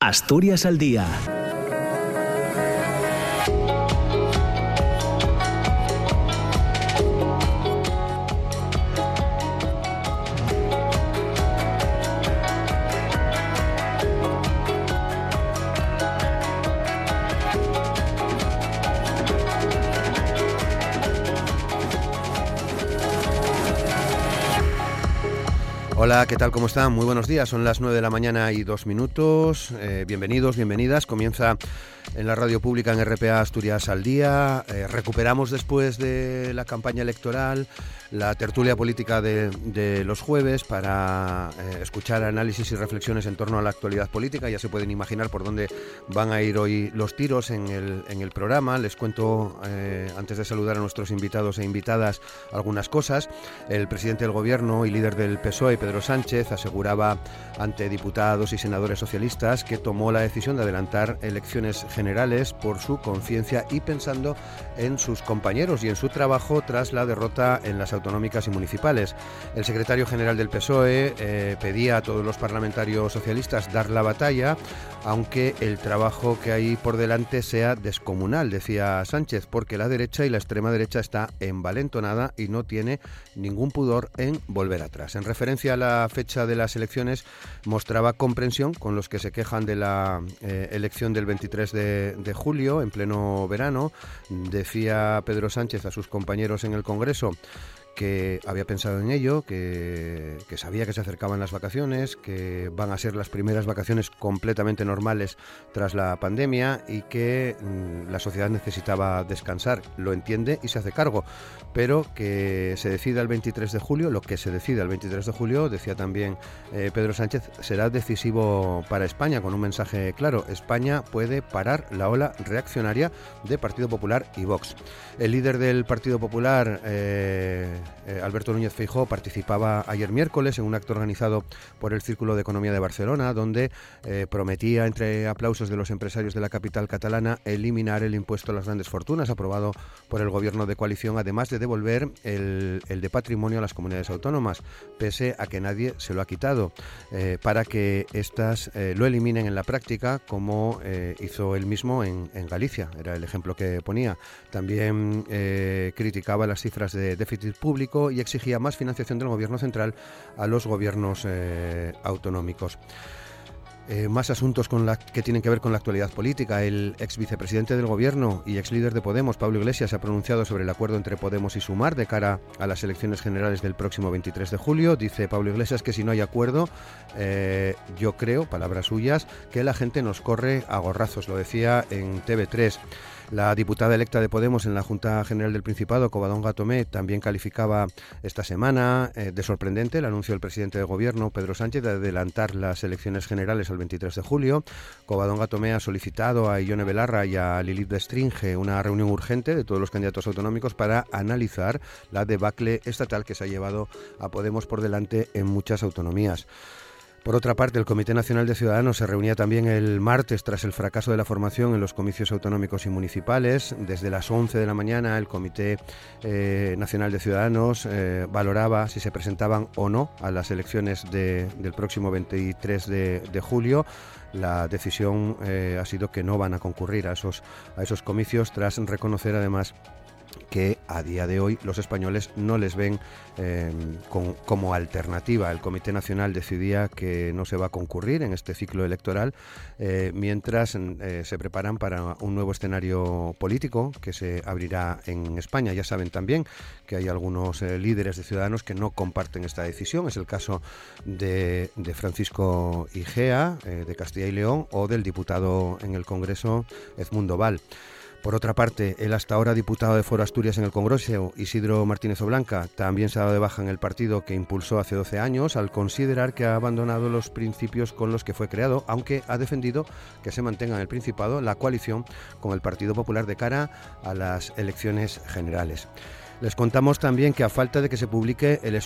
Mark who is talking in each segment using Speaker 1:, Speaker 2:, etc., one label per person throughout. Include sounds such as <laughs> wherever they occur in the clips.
Speaker 1: Asturias al día
Speaker 2: Hola, ¿qué tal? ¿Cómo están? Muy buenos días. Son las 9 de la mañana y dos minutos. Eh, bienvenidos, bienvenidas. Comienza en la radio pública en RPA Asturias al día. Eh, recuperamos después de la campaña electoral la tertulia política de, los jueves para eh, escuchar análisis y reflexiones en torno a la actualidad política. Ya se pueden imaginar por dónde van a ir hoy los tiros en el, en el programa. Les cuento, eh, antes de saludar a nuestros invitados e invitadas, algunas cosas. El presidente del Gobierno y líder del PSOE, Pedro Sánchez, aseguraba ante diputados y senadores socialistas que tomó la decisión de adelantar elecciones generales por su conciencia y pensando en sus compañeros y en su trabajo tras la derrota en las autonómicas y municipales. El secretario general del PSOE eh, pedía a todos los parlamentarios socialistas dar la batalla, aunque el trabajo que hay por delante sea descomunal, decía Sánchez, porque la derecha y la extrema derecha está envalentonada y no tiene ningún pudor en volver atrás. En referencia a la fecha de las elecciones, mostraba comprensión con los que se quejan de la eh, elección del 23 de, de julio, en pleno verano. Decía Pedro Sánchez a sus compañeros en el Congreso que había pensado en ello, que, sabía que se acercaban las vacaciones, que van a ser las primeras vacaciones completamente normales tras la pandemia y que mm, la sociedad necesitaba descansar. Lo entiende y se hace cargo, pero que se decida el 23 de julio, lo que se decida el 23 de julio, decía también eh, Pedro Sánchez, será decisivo para España, con un mensaje claro. España puede parar la ola reaccionaria de Partido Popular y Vox. El líder del Partido Popular, eh, eh, Alberto Núñez Feijó participaba ayer miércoles en un acto organizado por el Círculo de Economía de Barcelona, donde eh, prometía, entre aplausos de los empresarios de la capital catalana, eliminar el impuesto a las grandes fortunas aprobado por el gobierno de coalición, además de devolver el, de patrimonio a las comunidades autónomas, pese a que nadie se lo ha quitado, eh, para que éstas lo eliminen en la práctica, como hizo él mismo en, en, Galicia. Era el ejemplo que ponía. También criticaba las cifras de déficit público y exigía más financiación del gobierno central a los gobiernos eh, autonómicos. Eh, más asuntos con la, que tienen que ver con la actualidad política. El ex vicepresidente del Gobierno y ex líder de Podemos, Pablo Iglesias, ha pronunciado sobre el acuerdo entre Podemos y Sumar de cara a las elecciones generales del próximo 23 de julio. Dice Pablo Iglesias que si no hay acuerdo, eh, yo creo, palabras suyas, que la gente nos corre a gorrazos. Lo decía en TV3. La diputada electa de Podemos en la Junta General del Principado, Covadonga Tomé, también calificaba esta semana eh, de sorprendente el anuncio del presidente del Gobierno, Pedro Sánchez, de adelantar las elecciones generales al 23 de julio. Covadonga Tomé ha solicitado a Ione Belarra y a Lilith Stringe una reunión urgente de todos los candidatos autonómicos para analizar la debacle estatal que se ha llevado a Podemos por delante en muchas autonomías. Por otra parte, el Comité Nacional de Ciudadanos se reunía también el martes tras el fracaso de la formación en los comicios autonómicos y municipales. Desde las 11 de la mañana, el Comité eh, Nacional de Ciudadanos eh, valoraba si se presentaban o no a las elecciones del próximo 23 de, julio. La decisión eh, ha sido que no van a concurrir a esos, a esos comicios tras reconocer además que a día de hoy los españoles no les ven eh, como alternativa. El Comité Nacional decidía que no se va a concurrir en este ciclo electoral eh, mientras eh, se preparan para un nuevo escenario político que se abrirá en España. Ya saben también que hay algunos líderes de ciudadanos que no comparten esta decisión. Es el caso de, de Francisco Igea, de Castilla y León, o del diputado en el Congreso, Edmundo Val. Por otra parte, el hasta ahora diputado de Foro Asturias en el Congreso, Isidro Martínez Oblanca, también se ha dado de baja en el partido que impulsó hace 12 años al considerar que ha abandonado los principios con los que fue creado, aunque ha defendido que se mantenga en el Principado la coalición con el Partido Popular de cara a las elecciones generales. Les contamos también que a falta de que se publique el,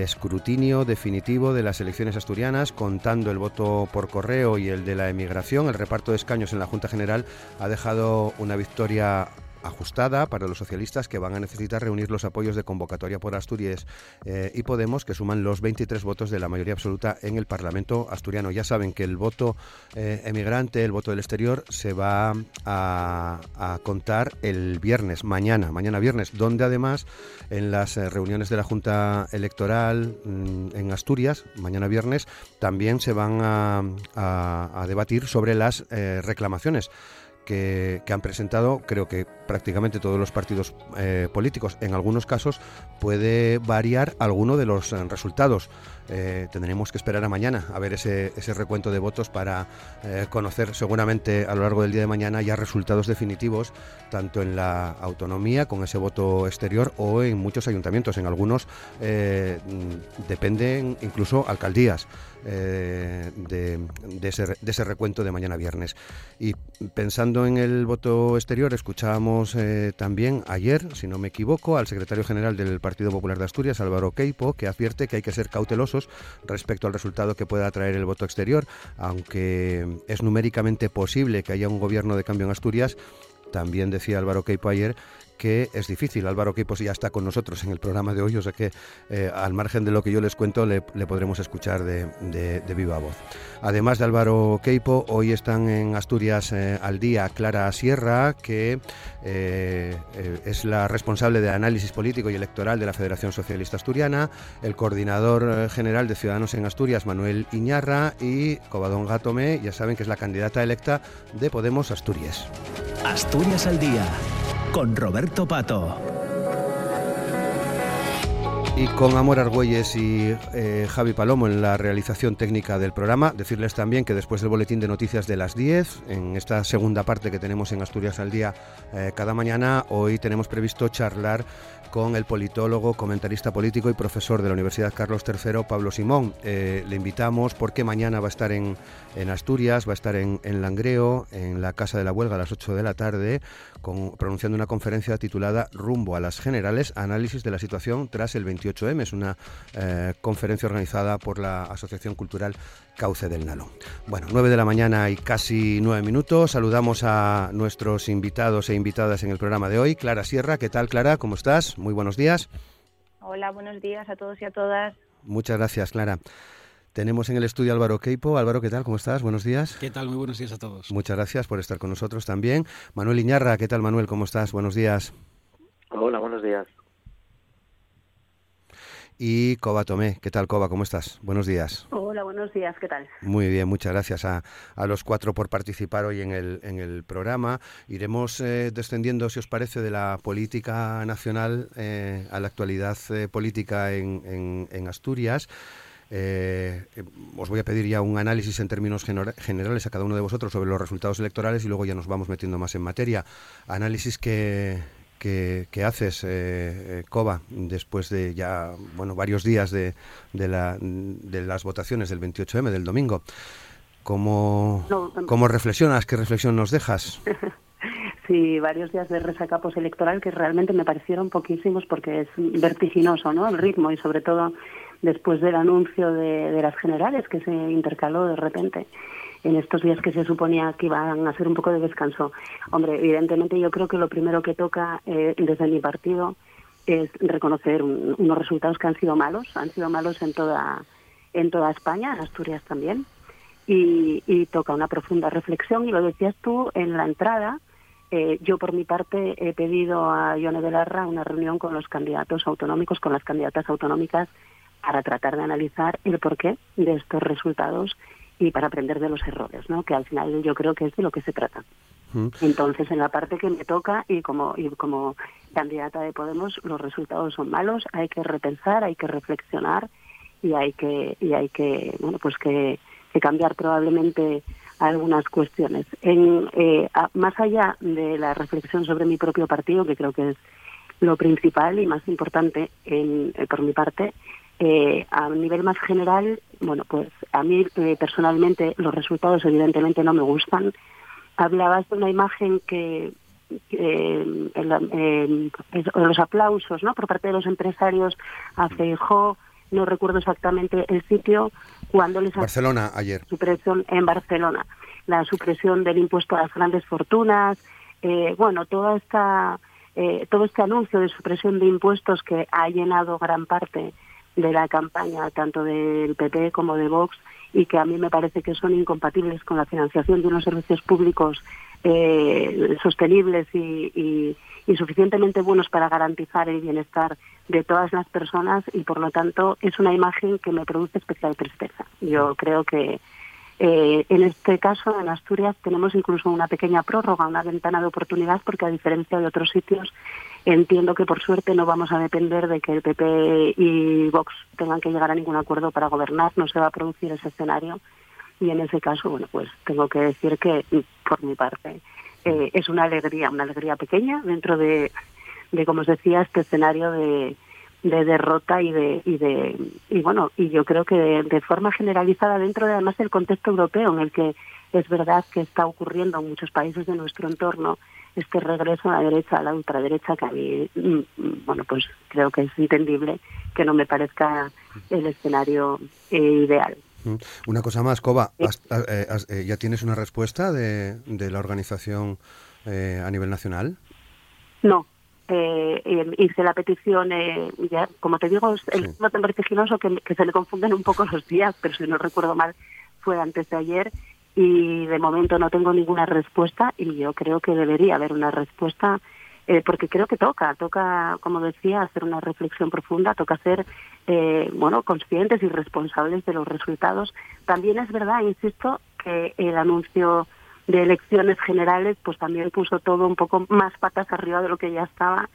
Speaker 2: escrutinio definitivo de las elecciones asturianas, contando el voto por correo y el de la emigración, el reparto de escaños en la Junta General ha dejado una victoria ajustada para los socialistas que van a necesitar reunir los apoyos de convocatoria por Asturias eh, y Podemos, que suman los 23 votos de la mayoría absoluta en el Parlamento asturiano. Ya saben que el voto eh, emigrante, el voto del exterior, se va a, contar el viernes, mañana, mañana viernes, donde además en las eh, reuniones de la Junta Electoral mm, en Asturias, mañana viernes, también se van a, debatir sobre las reclamaciones que, han presentado, creo que prácticamente todos los partidos eh, políticos. En algunos casos puede variar alguno de los eh, resultados. Eh, tendremos que esperar a mañana a ver ese, ese recuento de votos para conocer seguramente a lo largo del día de mañana ya resultados definitivos, tanto en la autonomía con ese voto exterior o en muchos ayuntamientos. En algunos dependen incluso alcaldías. Eh, de, ese, recuento de mañana viernes. Y pensando en el voto exterior, escuchábamos eh, también ayer, si no me equivoco, al secretario general del Partido Popular de Asturias, Álvaro Queipo, que advierte que hay que ser cautelosos respecto al resultado que pueda traer el voto exterior, aunque es numéricamente posible que haya un gobierno de cambio en Asturias. También decía Álvaro Queipo ayer que es difícil. Álvaro Queipos ya está con nosotros en el programa de hoy, o sea que eh, al margen de lo que yo les cuento le, podremos escuchar de, viva voz. Además de Álvaro Queipo, hoy están en Asturias eh, al día Clara Sierra, que eh, es la responsable de análisis político y electoral de la Federación Socialista Asturiana, el coordinador general de Ciudadanos en Asturias, Manuel Iñarra, y Covadón Gatome, ya saben que es la candidata electa de Podemos Asturias.
Speaker 1: Asturias al día con Roberto Pato.
Speaker 2: Y con Amor Argüelles y eh, Javi Palomo en la realización técnica del programa, decirles también que después del boletín de noticias de las 10, en esta segunda parte que tenemos en Asturias al día eh, cada mañana, hoy tenemos previsto charlar con el politólogo, comentarista político y profesor de la Universidad Carlos III, Pablo Simón. Eh, le invitamos porque mañana va a estar en, Asturias, va a estar en, Langreo, en la Casa de la Huelga a las 8 de la tarde, pronunciando una conferencia titulada Rumbo a las Generales, análisis de la situación tras el 28M. Es una eh, conferencia organizada por la Asociación Cultural Cauce del Nalón. Bueno, 9 de la mañana y casi 9 minutos. Saludamos a nuestros invitados e invitadas en el programa de hoy. Clara Sierra, ¿qué tal Clara? ¿Cómo estás? Muy buenos días.
Speaker 3: Hola, buenos días a todos y a todas.
Speaker 2: Muchas gracias, Clara. Tenemos en el estudio Álvaro Queipo. Álvaro, ¿qué tal? ¿Cómo estás? Buenos días.
Speaker 4: ¿Qué tal? Muy buenos días a todos.
Speaker 2: Muchas gracias por estar con nosotros también. Manuel Iñarra, ¿qué tal, Manuel? ¿Cómo estás? Buenos días.
Speaker 5: Hola, buenos días
Speaker 2: y Coba Tomé. ¿Qué tal, Coba? ¿Cómo estás? Buenos días.
Speaker 3: Hola, buenos días. ¿Qué tal?
Speaker 2: Muy bien, muchas gracias a, a los cuatro por participar hoy en el, en el programa. Iremos eh, descendiendo, si os parece, de la política nacional eh, a la actualidad eh, política en, en, Asturias. os voy a pedir ya un análisis en términos generales a cada uno de vosotros sobre los resultados electorales y luego ya nos vamos metiendo más en materia. Análisis que, que, haces, eh, Coba, eh, después de ya bueno varios días de, de, la, de las votaciones del 28M, del domingo. ¿Cómo, em- ¿Cómo reflexionas? ¿Qué reflexión nos dejas? <laughs>
Speaker 3: Sí, varios días de resaca electoral que realmente me parecieron poquísimos porque es vertiginoso ¿no? el ritmo y sobre todo después del anuncio de, de las generales que se intercaló de repente en estos días que se suponía que iban a ser un poco de descanso. Hombre, evidentemente yo creo que lo primero que toca eh, desde mi partido es reconocer unos resultados que han sido malos, han sido malos en toda en toda España, en Asturias también, y, toca una profunda reflexión. Y lo decías tú en la entrada, eh, yo por mi parte he pedido a Ione Belarra una reunión con los candidatos autonómicos, con las candidatas autonómicas, para tratar de analizar el porqué de estos resultados y para aprender de los errores, ¿no? que al final yo creo que es de lo que se trata. Mm. Entonces, en la parte que me toca y como, y como candidata de Podemos, los resultados son malos, hay que repensar, hay que reflexionar y hay que, y hay que bueno, pues que, cambiar probablemente algunas cuestiones. En, eh, más allá de la reflexión sobre mi propio partido, que creo que es lo principal y más importante en, eh, por mi parte, eh, a nivel más general, bueno, pues a mí eh, personalmente los resultados evidentemente no me gustan. Hablabas de una imagen que eh, los aplausos, ¿no? Por parte de los empresarios a Feijó, no recuerdo exactamente el sitio cuando les
Speaker 2: Barcelona ayer
Speaker 3: supresión en Barcelona la supresión del impuesto a las grandes fortunas eh, bueno, toda esta, eh, todo este anuncio de supresión de impuestos que ha llenado gran parte de la campaña, tanto del PP como de Vox, y que a mí me parece que son incompatibles con la financiación de unos servicios públicos eh, sostenibles y, suficientemente buenos para garantizar el bienestar de todas las personas y por lo tanto es una imagen que me produce especial tristeza. Yo creo que eh, en este caso, en Asturias, tenemos incluso una pequeña prórroga, una ventana de oportunidad, porque a diferencia de otros sitios, entiendo que por suerte no vamos a depender de que el PP y Vox tengan que llegar a ningún acuerdo para gobernar, no se va a producir ese escenario. Y en ese caso, bueno, pues tengo que decir que, por mi parte, eh, es una alegría, una alegría pequeña dentro de, de, como os decía, este escenario de, de derrota y de y de y bueno y yo creo que de, forma generalizada dentro de además del contexto europeo en el que es verdad que está ocurriendo en muchos países de nuestro entorno este regreso a la derecha a la ultraderecha que a mí mm, bueno pues creo que es entendible que no me parezca el escenario eh, ideal
Speaker 2: mm. una cosa más Coba eh, eh, ya tienes una respuesta de, de la organización a nivel nacional
Speaker 3: no eh, hice la petición, eh, ya, como te digo, es el sí. tan vertiginoso que, se le confunden un poco los días, pero si no recuerdo mal, fue antes de ayer y de momento no tengo ninguna respuesta y yo creo que debería haber una respuesta eh, porque creo que toca, toca, como decía, hacer una reflexión profunda, toca ser, eh, bueno, conscientes y responsables de los resultados. También es verdad, insisto, que el anuncio de elecciones generales, pues también puso todo un poco más patas arriba de lo que ya estaba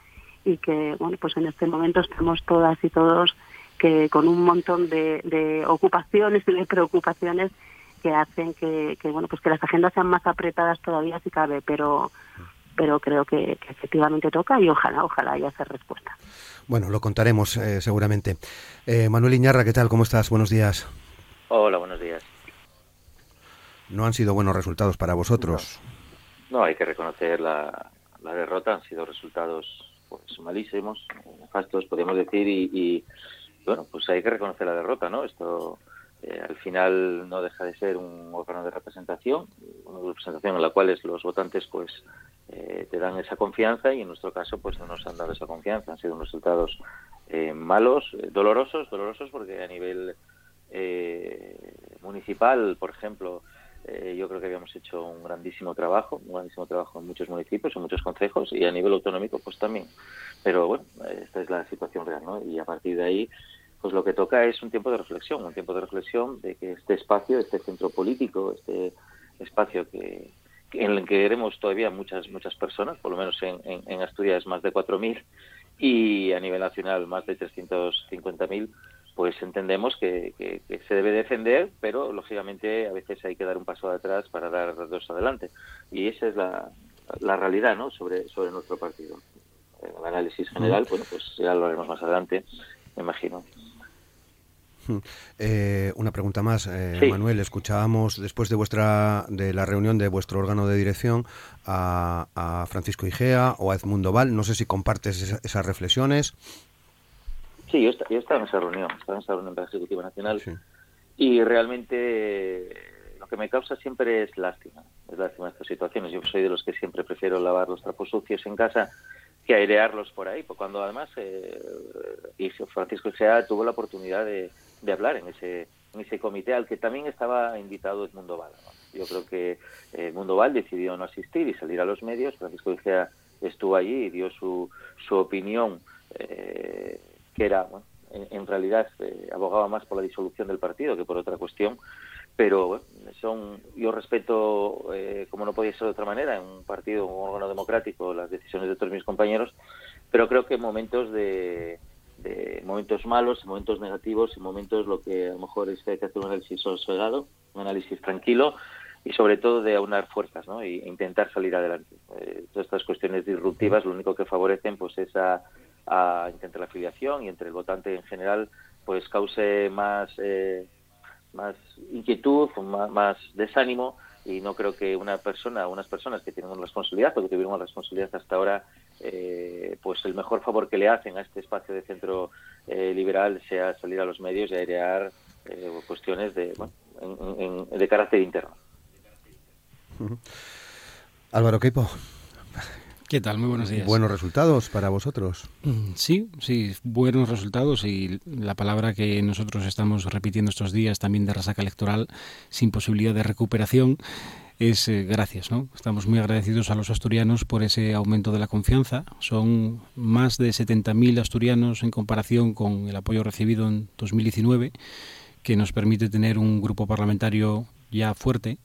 Speaker 3: y que, bueno, pues en este momento estamos todas y todos que con un montón de, de ocupaciones y de preocupaciones que hacen que, que, bueno, pues que las agendas sean más apretadas todavía si cabe, pero pero creo que, efectivamente toca y ojalá, ojalá haya esa respuesta.
Speaker 2: Bueno, lo contaremos eh, seguramente. Eh, Manuel Iñarra, ¿qué tal? ¿Cómo estás? Buenos días.
Speaker 5: Hola, buenos días
Speaker 2: no han sido buenos resultados para vosotros.
Speaker 5: No, hay que reconocer la, derrota, han sido resultados pues malísimos, nefastos, podemos decir, y, bueno, pues hay que reconocer la derrota, ¿no? Esto eh, al final no deja de ser un órgano de representación, una representación en la cual los votantes pues eh, te dan esa confianza y en nuestro caso pues no nos han dado esa confianza, han sido resultados eh, malos, dolorosos, dolorosos porque a nivel municipal, por ejemplo, eh, yo creo que habíamos hecho un grandísimo trabajo, un grandísimo trabajo en muchos municipios, en muchos consejos y a nivel autonómico pues también. Pero bueno, esta es la situación real, ¿no? Y a partir de ahí, pues lo que toca es un tiempo de reflexión, un tiempo de reflexión de que este espacio, este centro político, este espacio que, en el que queremos todavía muchas muchas personas, por lo menos en, en, en Asturias más de 4.000 y a nivel nacional más de 350.000, pues entendemos que, se debe defender, pero lógicamente a veces hay que dar un paso atrás para dar dos adelante. Y esa es la, la realidad ¿no? sobre, sobre nuestro partido. El análisis general, bueno, pues ya lo haremos más adelante, me imagino.
Speaker 2: Eh, una pregunta más, eh, Manuel. Escuchábamos después de vuestra de la reunión de vuestro órgano de dirección a, a Francisco Igea o a Edmundo Val. No sé si compartes esas reflexiones.
Speaker 5: Sí, yo, yo estaba en esa reunión, estaba en esa reunión de la Ejecutiva Nacional y realmente lo que me causa siempre es lástima, es lástima estas situaciones. Yo soy de los que siempre prefiero lavar los trapos sucios en casa que airearlos por ahí, cuando además eh, y Francisco Sea tuvo la oportunidad de, hablar en ese en ese comité al que también estaba invitado Edmundo Val. Yo creo que eh, Edmundo Val decidió no asistir y salir a los medios. Francisco Igea estuvo allí y dio su, su opinión eh, que era, en, realidad eh, abogaba más por la disolución del partido que por otra cuestión, pero bueno, son, yo respeto, eh, como no podía ser de otra manera, en un partido, un órgano democrático, las decisiones de todos mis compañeros, pero creo que en momentos de, momentos malos, en momentos negativos, en momentos lo que a lo mejor es que hay que hacer un análisis sosegado, un análisis tranquilo y sobre todo de aunar fuerzas ¿no? e intentar salir adelante. Eh, todas estas cuestiones disruptivas lo único que favorecen pues esa a, entre la afiliación y entre el votante en general pues cause más eh, más inquietud más, más, desánimo y no creo que una persona unas personas que tienen una responsabilidad o que tuvieron una responsabilidad hasta ahora eh, pues el mejor favor que le hacen a este espacio de centro eh, liberal sea salir a los medios y airear cuestiones de bueno, de carácter interno
Speaker 2: Álvaro Queipo
Speaker 4: ¿Qué tal? Muy buenos días.
Speaker 2: Buenos resultados para vosotros.
Speaker 4: Mm, sí, sí, buenos resultados y la palabra que nosotros estamos repitiendo estos días también de resaca electoral sin posibilidad de recuperación es eh, gracias, ¿no? Estamos muy agradecidos a los asturianos por ese aumento de la confianza. Son más de 70.000 asturianos en comparación con el apoyo recibido en 2019, que nos permite tener un grupo parlamentario ya fuerte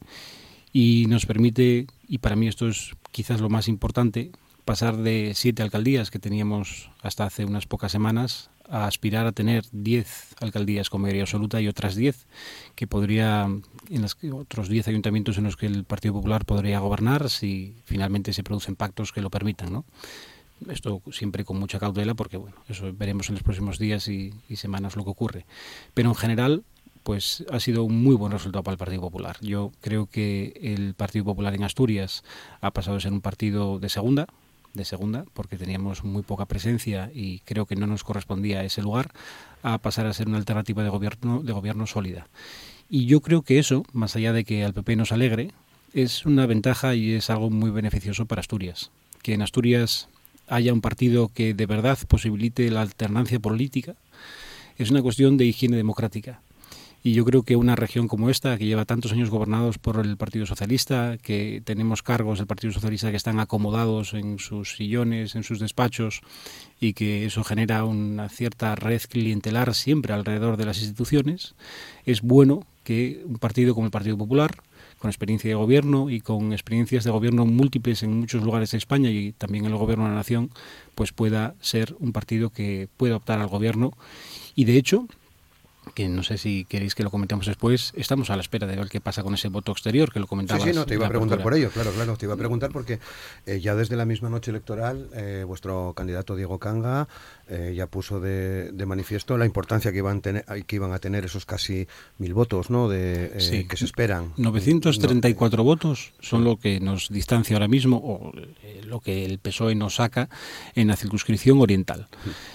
Speaker 4: y nos permite, y para mí esto es quizás lo más importante, pasar de siete alcaldías que teníamos hasta hace unas pocas semanas a aspirar a tener diez alcaldías con mayoría absoluta y otras diez que podría, en los otros diez ayuntamientos en los que el Partido Popular podría gobernar si finalmente se producen pactos que lo permitan, ¿no? Esto siempre con mucha cautela porque, bueno, eso veremos en los próximos días y, semanas lo que ocurre. Pero en general, pues ha sido un muy buen resultado para el Partido Popular. Yo creo que el Partido Popular en Asturias ha pasado de ser un partido de segunda, de segunda, porque teníamos muy poca presencia y creo que no nos correspondía ese lugar, a pasar a ser una alternativa de gobierno, de gobierno sólida. Y yo creo que eso, más allá de que al PP nos alegre, es una ventaja y es algo muy beneficioso para Asturias. Que en Asturias haya un partido que de verdad posibilite la alternancia política es una cuestión de higiene democrática y yo creo que una región como esta, que lleva tantos años gobernados por el Partido Socialista, que tenemos cargos del Partido Socialista que están acomodados en sus sillones, en sus despachos, y que eso genera una cierta red clientelar siempre alrededor de las instituciones, es bueno que un partido como el Partido Popular, con experiencia de gobierno y con experiencias de gobierno múltiples en muchos lugares de España y también en el gobierno de la nación, pues pueda ser un partido que pueda optar al gobierno. Y de hecho, que no sé si queréis que lo comentemos después, estamos a la espera de ver qué pasa con ese voto exterior que lo comentabas.
Speaker 2: Sí, sí, no, te iba a preguntar por ello, claro, claro, te iba a preguntar porque eh, ya desde la misma noche electoral eh, vuestro candidato Diego Canga eh, ya puso de, manifiesto la importancia que iban, tener, que iban a tener esos casi mil votos ¿no? de, que se esperan.
Speaker 4: 934 votos son lo que nos distancia ahora mismo o lo que el PSOE nos saca en la circunscripción oriental.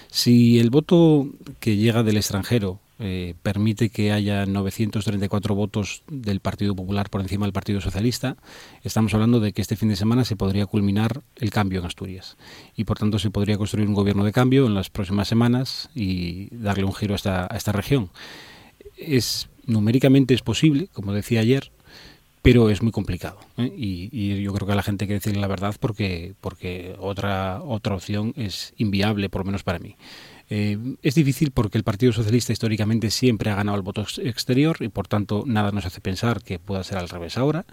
Speaker 4: Si el voto que llega del extranjero eh, permite que haya 934 votos del Partido Popular por encima del Partido Socialista, estamos hablando de que este fin de semana se podría culminar el cambio en Asturias y por tanto se podría construir un gobierno de cambio en las próximas semanas y darle un giro a esta, a esta región. Es numéricamente es posible, como decía ayer, pero es muy complicado ¿eh? y, yo creo que a la gente hay que decirle la verdad porque porque otra otra opción es inviable por lo menos para mí eh, es difícil porque el Partido Socialista históricamente siempre ha ganado el voto exterior y por tanto nada nos hace pensar que pueda ser al revés ahora,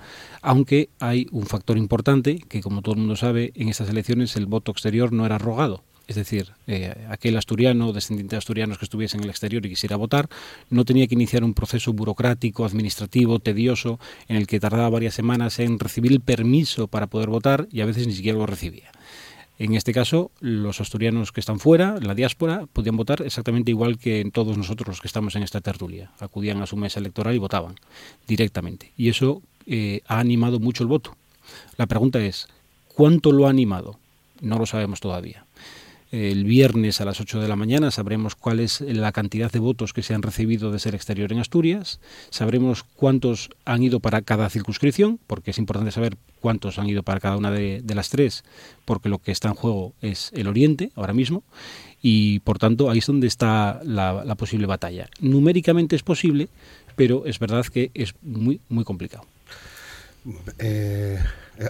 Speaker 4: aunque hay un factor importante que como todo el mundo sabe en estas elecciones el voto exterior no era rogado. Es decir, eh, aquel asturiano, descendiente de asturianos que estuviese en el exterior y quisiera votar, no tenía que iniciar un proceso burocrático, administrativo, tedioso, en el que tardaba varias semanas en recibir el permiso para poder votar y a veces ni siquiera lo recibía. En este caso, los asturianos que están fuera, la diáspora, podían votar exactamente igual que todos nosotros los que estamos en esta tertulia. Acudían a su mesa electoral y votaban directamente. Y eso eh, ha animado mucho el voto. La pregunta es, ¿cuánto lo ha animado? No lo sabemos todavía. El viernes a las 8 de la mañana sabremos cuál es la cantidad de votos que se han recibido desde el exterior en Asturias, sabremos cuántos han ido para cada circunscripción, porque es importante saber cuántos han ido para cada una de, las tres, porque lo que está en juego es el Oriente ahora mismo, y por tanto ahí es donde está la, posible batalla. Numéricamente es posible, pero es verdad que es muy, muy complicado.
Speaker 2: Eh,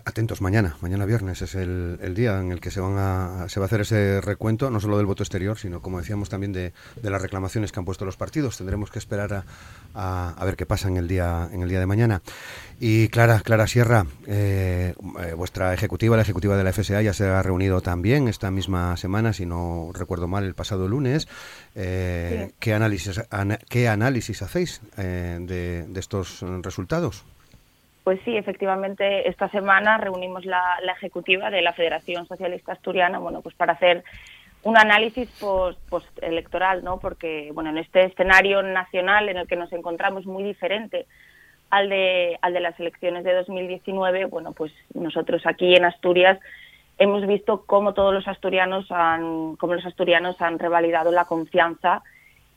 Speaker 2: atentos mañana, mañana viernes es el, día en el que se van a se va a hacer ese recuento, no solo del voto exterior, sino como decíamos también de, las reclamaciones que han puesto los partidos. Tendremos que esperar a, ver qué pasa en el día en el día de mañana. Y Clara, Clara Sierra, eh, eh, vuestra ejecutiva, la ejecutiva de la FSA ya se ha reunido también esta misma semana, si no recuerdo mal, el pasado lunes. ¿qué, análisis, ¿Qué análisis hacéis de estos resultados?
Speaker 6: Pues sí, efectivamente, esta semana reunimos la, ejecutiva de la Federación Socialista Asturiana, bueno, pues para hacer un análisis post-electoral, ¿no? Porque, bueno, en este escenario nacional en el que nos encontramos muy diferente al de, al de las elecciones de 2019, bueno, pues nosotros aquí en Asturias hemos visto cómo todos los asturianos han, cómo los asturianos han revalidado la confianza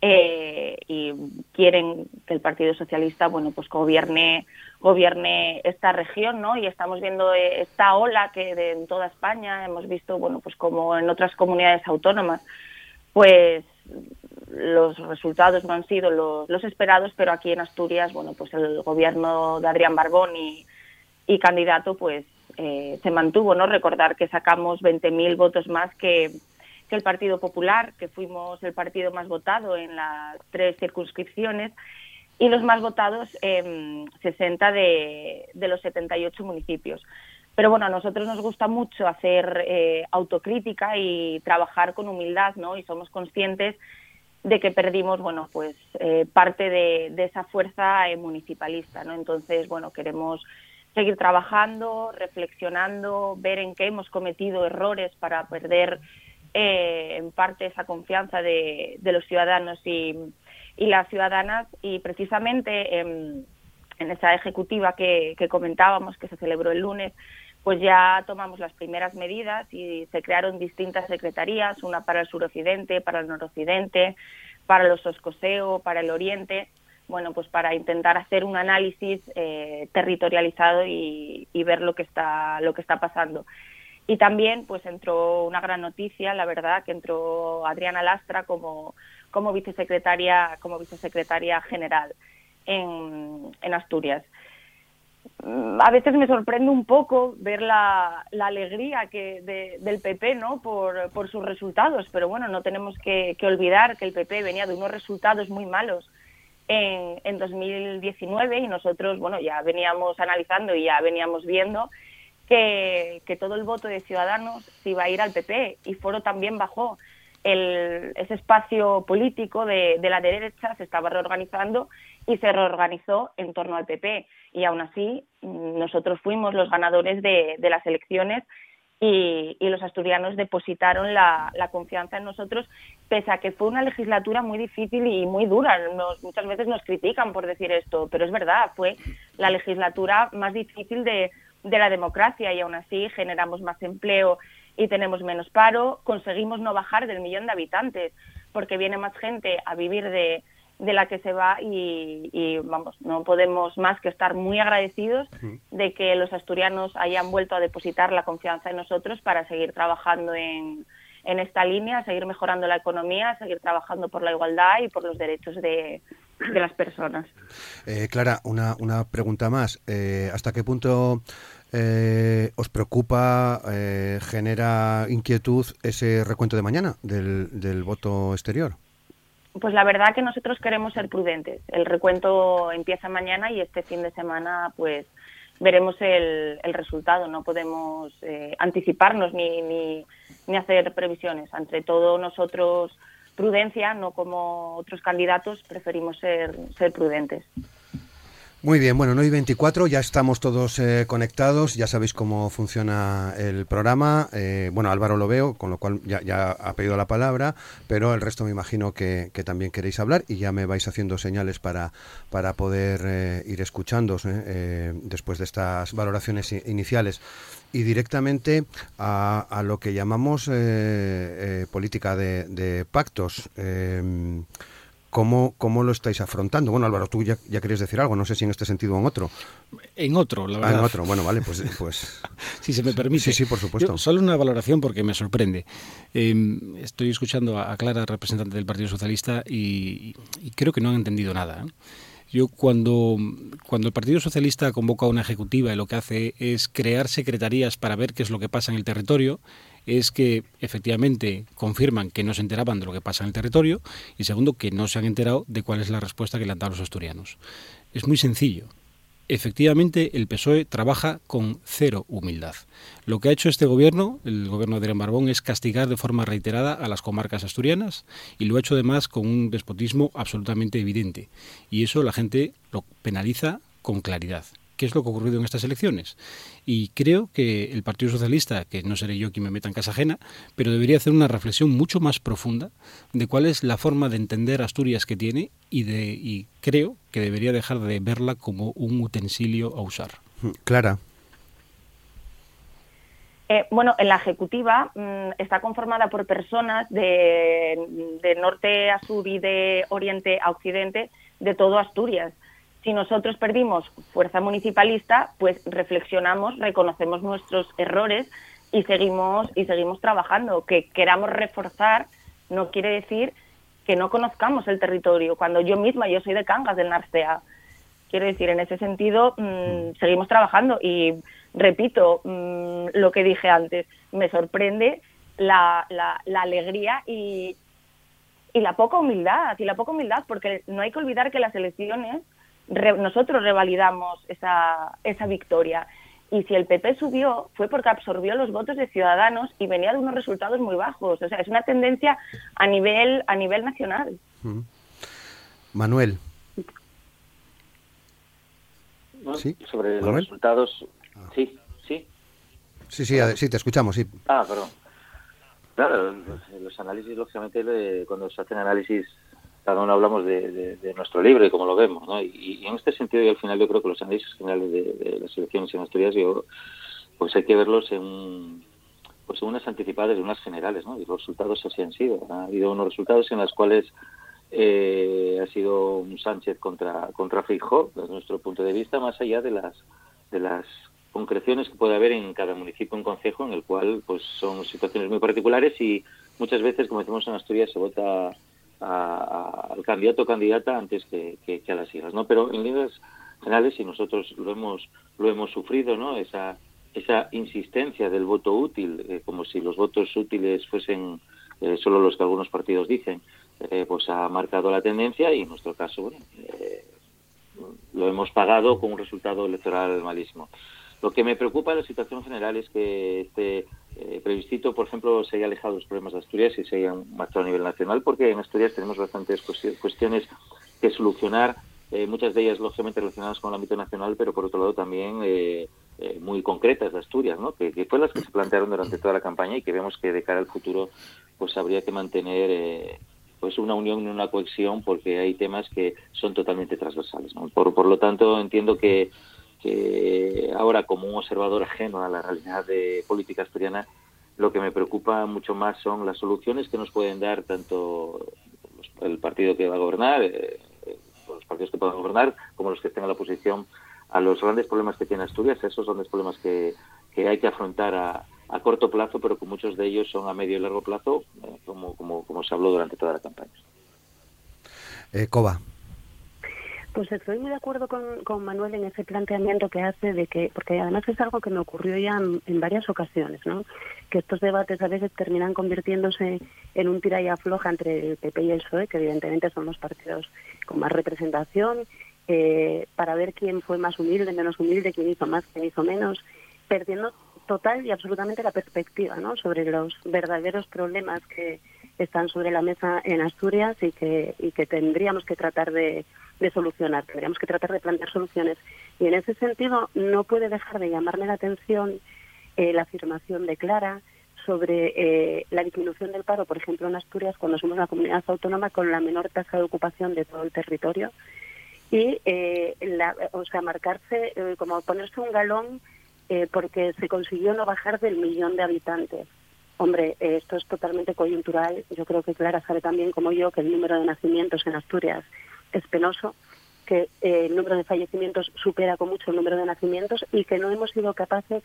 Speaker 6: eh, y quieren que el Partido Socialista, bueno, pues gobierne, gobierne esta región, ¿no? Y estamos viendo eh, esta ola que de, en toda España hemos visto, bueno, pues como en otras comunidades autónomas, pues los resultados no han sido los, esperados, pero aquí en Asturias, bueno, pues el gobierno de Adrián Barbón y, candidato, pues eh, se mantuvo, ¿no? Recordar que sacamos 20.000 votos más que, el Partido Popular, que fuimos el partido más votado en las tres circunscripciones y los más votados en 60 de, de los 78 municipios. Pero bueno, a nosotros nos gusta mucho hacer eh, autocrítica y trabajar con humildad, ¿no? Y somos conscientes de que perdimos, bueno, pues eh, parte de, de, esa fuerza eh, municipalista, ¿no? Entonces, bueno, queremos seguir trabajando, reflexionando, ver en qué hemos cometido errores para perder eh, en parte esa confianza de, los ciudadanos y, las ciudadanas y precisamente en, esa ejecutiva que, comentábamos que se celebró el lunes pues ya tomamos las primeras medidas y se crearon distintas secretarías, una para el suroccidente, para el noroccidente, para los Oscoseo, para el oriente, bueno, pues para intentar hacer un análisis eh, territorializado y, y, ver lo que está lo que está pasando. Y también pues entró una gran noticia, la verdad, que entró Adriana Lastra como, como vicesecretaria, como vicesecretaria general en, en Asturias. A veces me sorprende un poco ver la, la alegría que del PP ¿no? Por, por, sus resultados, pero bueno, no tenemos que, que, olvidar que el PP venía de unos resultados muy malos en, en 2019 y nosotros bueno ya veníamos analizando y ya veníamos viendo que, todo el voto de Ciudadanos se iba a ir al PP y Foro también bajó. El, ese espacio político de, la derecha se estaba reorganizando y se reorganizó en torno al PP. Y aún así, nosotros fuimos los ganadores de, las elecciones y, los asturianos depositaron la, confianza en nosotros, pese a que fue una legislatura muy difícil y muy dura. muchas veces nos critican por decir esto, pero es verdad, fue la legislatura más difícil de, de la democracia y aún así generamos más empleo y tenemos menos paro, conseguimos no bajar del millón de habitantes porque viene más gente a vivir de, de la que se va y, vamos, no podemos más que estar muy agradecidos de que los asturianos hayan vuelto a depositar la confianza en nosotros para seguir trabajando en, en esta línea, seguir mejorando la economía, seguir trabajando por la igualdad y por los derechos de, de las personas.
Speaker 2: Eh, Clara, una, una pregunta más. Eh, ¿Hasta qué punto eh, os preocupa, genera inquietud ese recuento de mañana del, del voto exterior?
Speaker 6: Pues la verdad que nosotros queremos ser prudentes. El recuento empieza mañana y este fin de semana, pues veremos el, el resultado. No podemos anticiparnos ni, ni, ni hacer previsiones. Entre todo, nosotros prudencia, no como otros candidatos, preferimos ser, ser prudentes.
Speaker 2: Muy bien, bueno, no hay 24, ya estamos todos eh, conectados, ya sabéis cómo funciona el programa. Eh, bueno, Álvaro lo veo, con lo cual ya, ha pedido la palabra, pero el resto me imagino que, también queréis hablar y ya me vais haciendo señales para, para poder eh, ir escuchando después de estas valoraciones iniciales y directamente a, lo que llamamos política de, de pactos. ¿Cómo, ¿Cómo, lo estáis afrontando? Bueno, Álvaro, tú ya, ya, querías decir algo, no sé si en este sentido o en otro.
Speaker 4: En otro, la
Speaker 2: verdad. Ah, en otro, bueno, vale, pues... pues... <laughs>
Speaker 4: si se me permite.
Speaker 2: Sí, sí, por supuesto.
Speaker 4: solo una valoración porque me sorprende. Em, estoy escuchando a Clara, representante del Partido Socialista, y, creo que no han entendido nada. ¿eh? Yo cuando, cuando el Partido Socialista convoca una ejecutiva y lo que hace es crear secretarías para ver qué es lo que pasa en el territorio, es que efectivamente confirman que no se enteraban de lo que pasa en el territorio y segundo que no se han enterado de cuál es la respuesta que le han dado los asturianos. Es muy sencillo. Efectivamente, el PSOE trabaja con cero humildad. Lo que ha hecho este gobierno, el gobierno de Barbón, es castigar de forma reiterada a las comarcas asturianas y lo ha hecho además con un despotismo absolutamente evidente. Y eso la gente lo penaliza con claridad qué es lo que ha ocurrido en estas elecciones. Y creo que el Partido Socialista, que no seré yo quien me meta en casa ajena, pero debería hacer una reflexión mucho más profunda de cuál es la forma de entender Asturias que tiene y, de, y creo que debería dejar de verla como un utensilio a usar.
Speaker 2: Clara.
Speaker 6: Eh, bueno, en la ejecutiva mm, está conformada por personas de, de, norte a sur y de oriente a occidente de todo Asturias. Si nosotros perdimos fuerza municipalista, pues reflexionamos, reconocemos nuestros errores y seguimos y seguimos trabajando. Que queramos reforzar no quiere decir que no conozcamos el territorio. Cuando yo misma, yo soy de Cangas, del Narcea, quiero decir, en ese sentido mm, seguimos trabajando y repito mm, lo que dije antes, me sorprende la, la, alegría y, y, la poca humildad, y la poca humildad, porque no hay que olvidar que las elecciones nosotros revalidamos esa, esa victoria. Y si el PP subió fue porque absorbió los votos de ciudadanos y venía de unos resultados muy bajos. O sea, es una tendencia a nivel, a nivel nacional.
Speaker 2: Manuel.
Speaker 5: ¿Sí? Sobre los resultados Sí, sí.
Speaker 2: Sí, sí, sí, te escuchamos, sí.
Speaker 5: Ah, perdón. Claro, los, análisis, lógicamente, cuando se hacen análisis, cada uno hablamos de, nuestro libro y cómo lo vemos, ¿no? Y, en este sentido, y al final, yo creo que los análisis generales de, las elecciones en Asturias, yo, pues hay que verlos en, pues en unas anticipadas y unas generales, ¿no? Y los resultados así han sido. Ha habido unos resultados en los cuales eh, ha sido un Sánchez contra contra Feijóo, desde nuestro punto de vista, más allá de las de las concreciones que puede haber en cada municipio, un concejo, en el cual pues son situaciones muy particulares y muchas veces, como decimos en Asturias, se vota al candidato o candidata antes que, a las hijas, ¿no? Pero en líneas generales, y nosotros lo hemos lo hemos sufrido, ¿no? Esa esa insistencia del voto útil, eh, como si los votos útiles fuesen eh, solo los que algunos partidos dicen, eh, pues ha marcado la tendencia y en nuestro caso, lo hemos pagado con un resultado electoral malísimo. Lo que me preocupa de la situación general es que este eh, plebiscito, por ejemplo, se haya alejado los problemas de Asturias y se hayan marchado a nivel nacional, porque en Asturias tenemos bastantes cuestiones que solucionar, eh, muchas de ellas lógicamente relacionadas con el ámbito nacional, pero por otro lado también eh, eh, muy concretas de Asturias, ¿no? Que, que, fue las que se plantearon durante toda la campaña y que vemos que de cara al futuro pues habría que mantener pues una unión y una cohesión porque hay temas que son totalmente transversales. Por, por lo tanto, entiendo que que ahora como un observador ajeno a la realidad de política asturiana, lo que me preocupa mucho más son las soluciones que nos pueden dar tanto el partido que va a gobernar, eh, los partidos que puedan gobernar, como los que estén en la oposición, a los grandes problemas que tiene Asturias. Esos son los problemas que, que hay que afrontar a, a, corto plazo, pero que muchos de ellos son a medio y largo plazo, eh, como, como, como se habló durante toda la campaña.
Speaker 2: Eh, Coba.
Speaker 3: Pues estoy muy de acuerdo con, Manuel en ese planteamiento que hace de que, porque además es algo que me ocurrió ya en, varias ocasiones, ¿no? Que estos debates a veces terminan convirtiéndose en un tira y afloja entre el PP y el PSOE, que evidentemente son los partidos con más representación, eh, para ver quién fue más humilde, menos humilde, quién hizo más, quién hizo menos, perdiendo total y absolutamente la perspectiva, ¿no? Sobre los verdaderos problemas que están sobre la mesa en Asturias y que, y que tendríamos que tratar de de solucionar, tendríamos que tratar de plantear soluciones. Y en ese sentido no puede dejar de llamarme la atención eh, la afirmación de Clara sobre eh, la disminución del paro, por ejemplo, en Asturias, cuando somos la comunidad autónoma con la menor tasa de ocupación de todo el territorio. Y, eh, la, o sea, marcarse, como ponerse un galón porque se consiguió no bajar del millón de habitantes. Hombre, esto es totalmente coyuntural. Yo creo que Clara sabe también, como yo, que el número de nacimientos en Asturias es penoso que eh, el número de fallecimientos supera con mucho el número de nacimientos y que no hemos sido capaces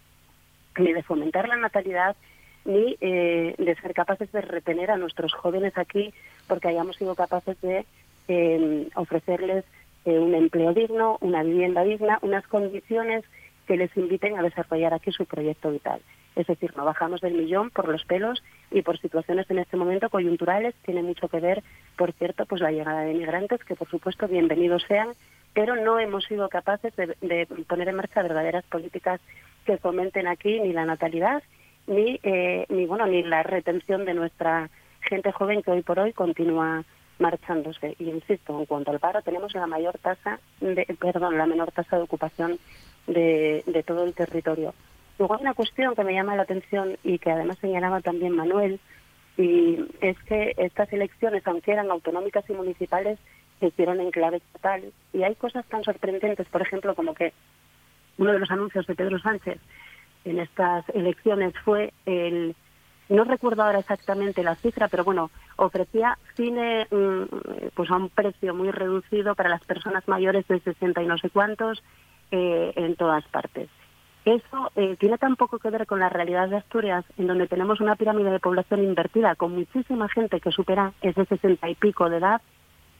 Speaker 3: ni de fomentar la natalidad ni eh, de ser capaces de retener a nuestros jóvenes aquí porque hayamos sido capaces de em, ofrecerles eh, un empleo digno, una vivienda digna, unas condiciones que les inviten a desarrollar aquí su proyecto vital. Es decir, no bajamos del millón por los pelos y por situaciones en este momento coyunturales. Tiene mucho que ver, por cierto, pues la llegada de inmigrantes, que por supuesto bienvenidos sean, pero no hemos sido capaces de, poner en marcha verdaderas políticas que fomenten aquí ni la natalidad ni, eh, ni bueno ni la retención de nuestra gente joven que hoy por hoy continúa marchándose. Y insisto, en cuanto al paro, tenemos la mayor tasa, de, perdón, la menor tasa de ocupación de, de todo el territorio. Luego hay una cuestión que me llama la atención y que además señalaba también Manuel, y es que estas elecciones, aunque eran autonómicas y municipales, se hicieron en clave estatal. Y hay cosas tan sorprendentes, por ejemplo, como que uno de los anuncios de Pedro Sánchez en estas elecciones fue el no recuerdo ahora exactamente la cifra, pero bueno, ofrecía cine mm, pues a un precio muy reducido para las personas mayores de 60 y no sé cuántos eh, en todas partes. Eso eh, tiene tan poco que ver con la realidad de Asturias, en donde tenemos una pirámide de población invertida con muchísima gente que supera ese 60 y pico de edad,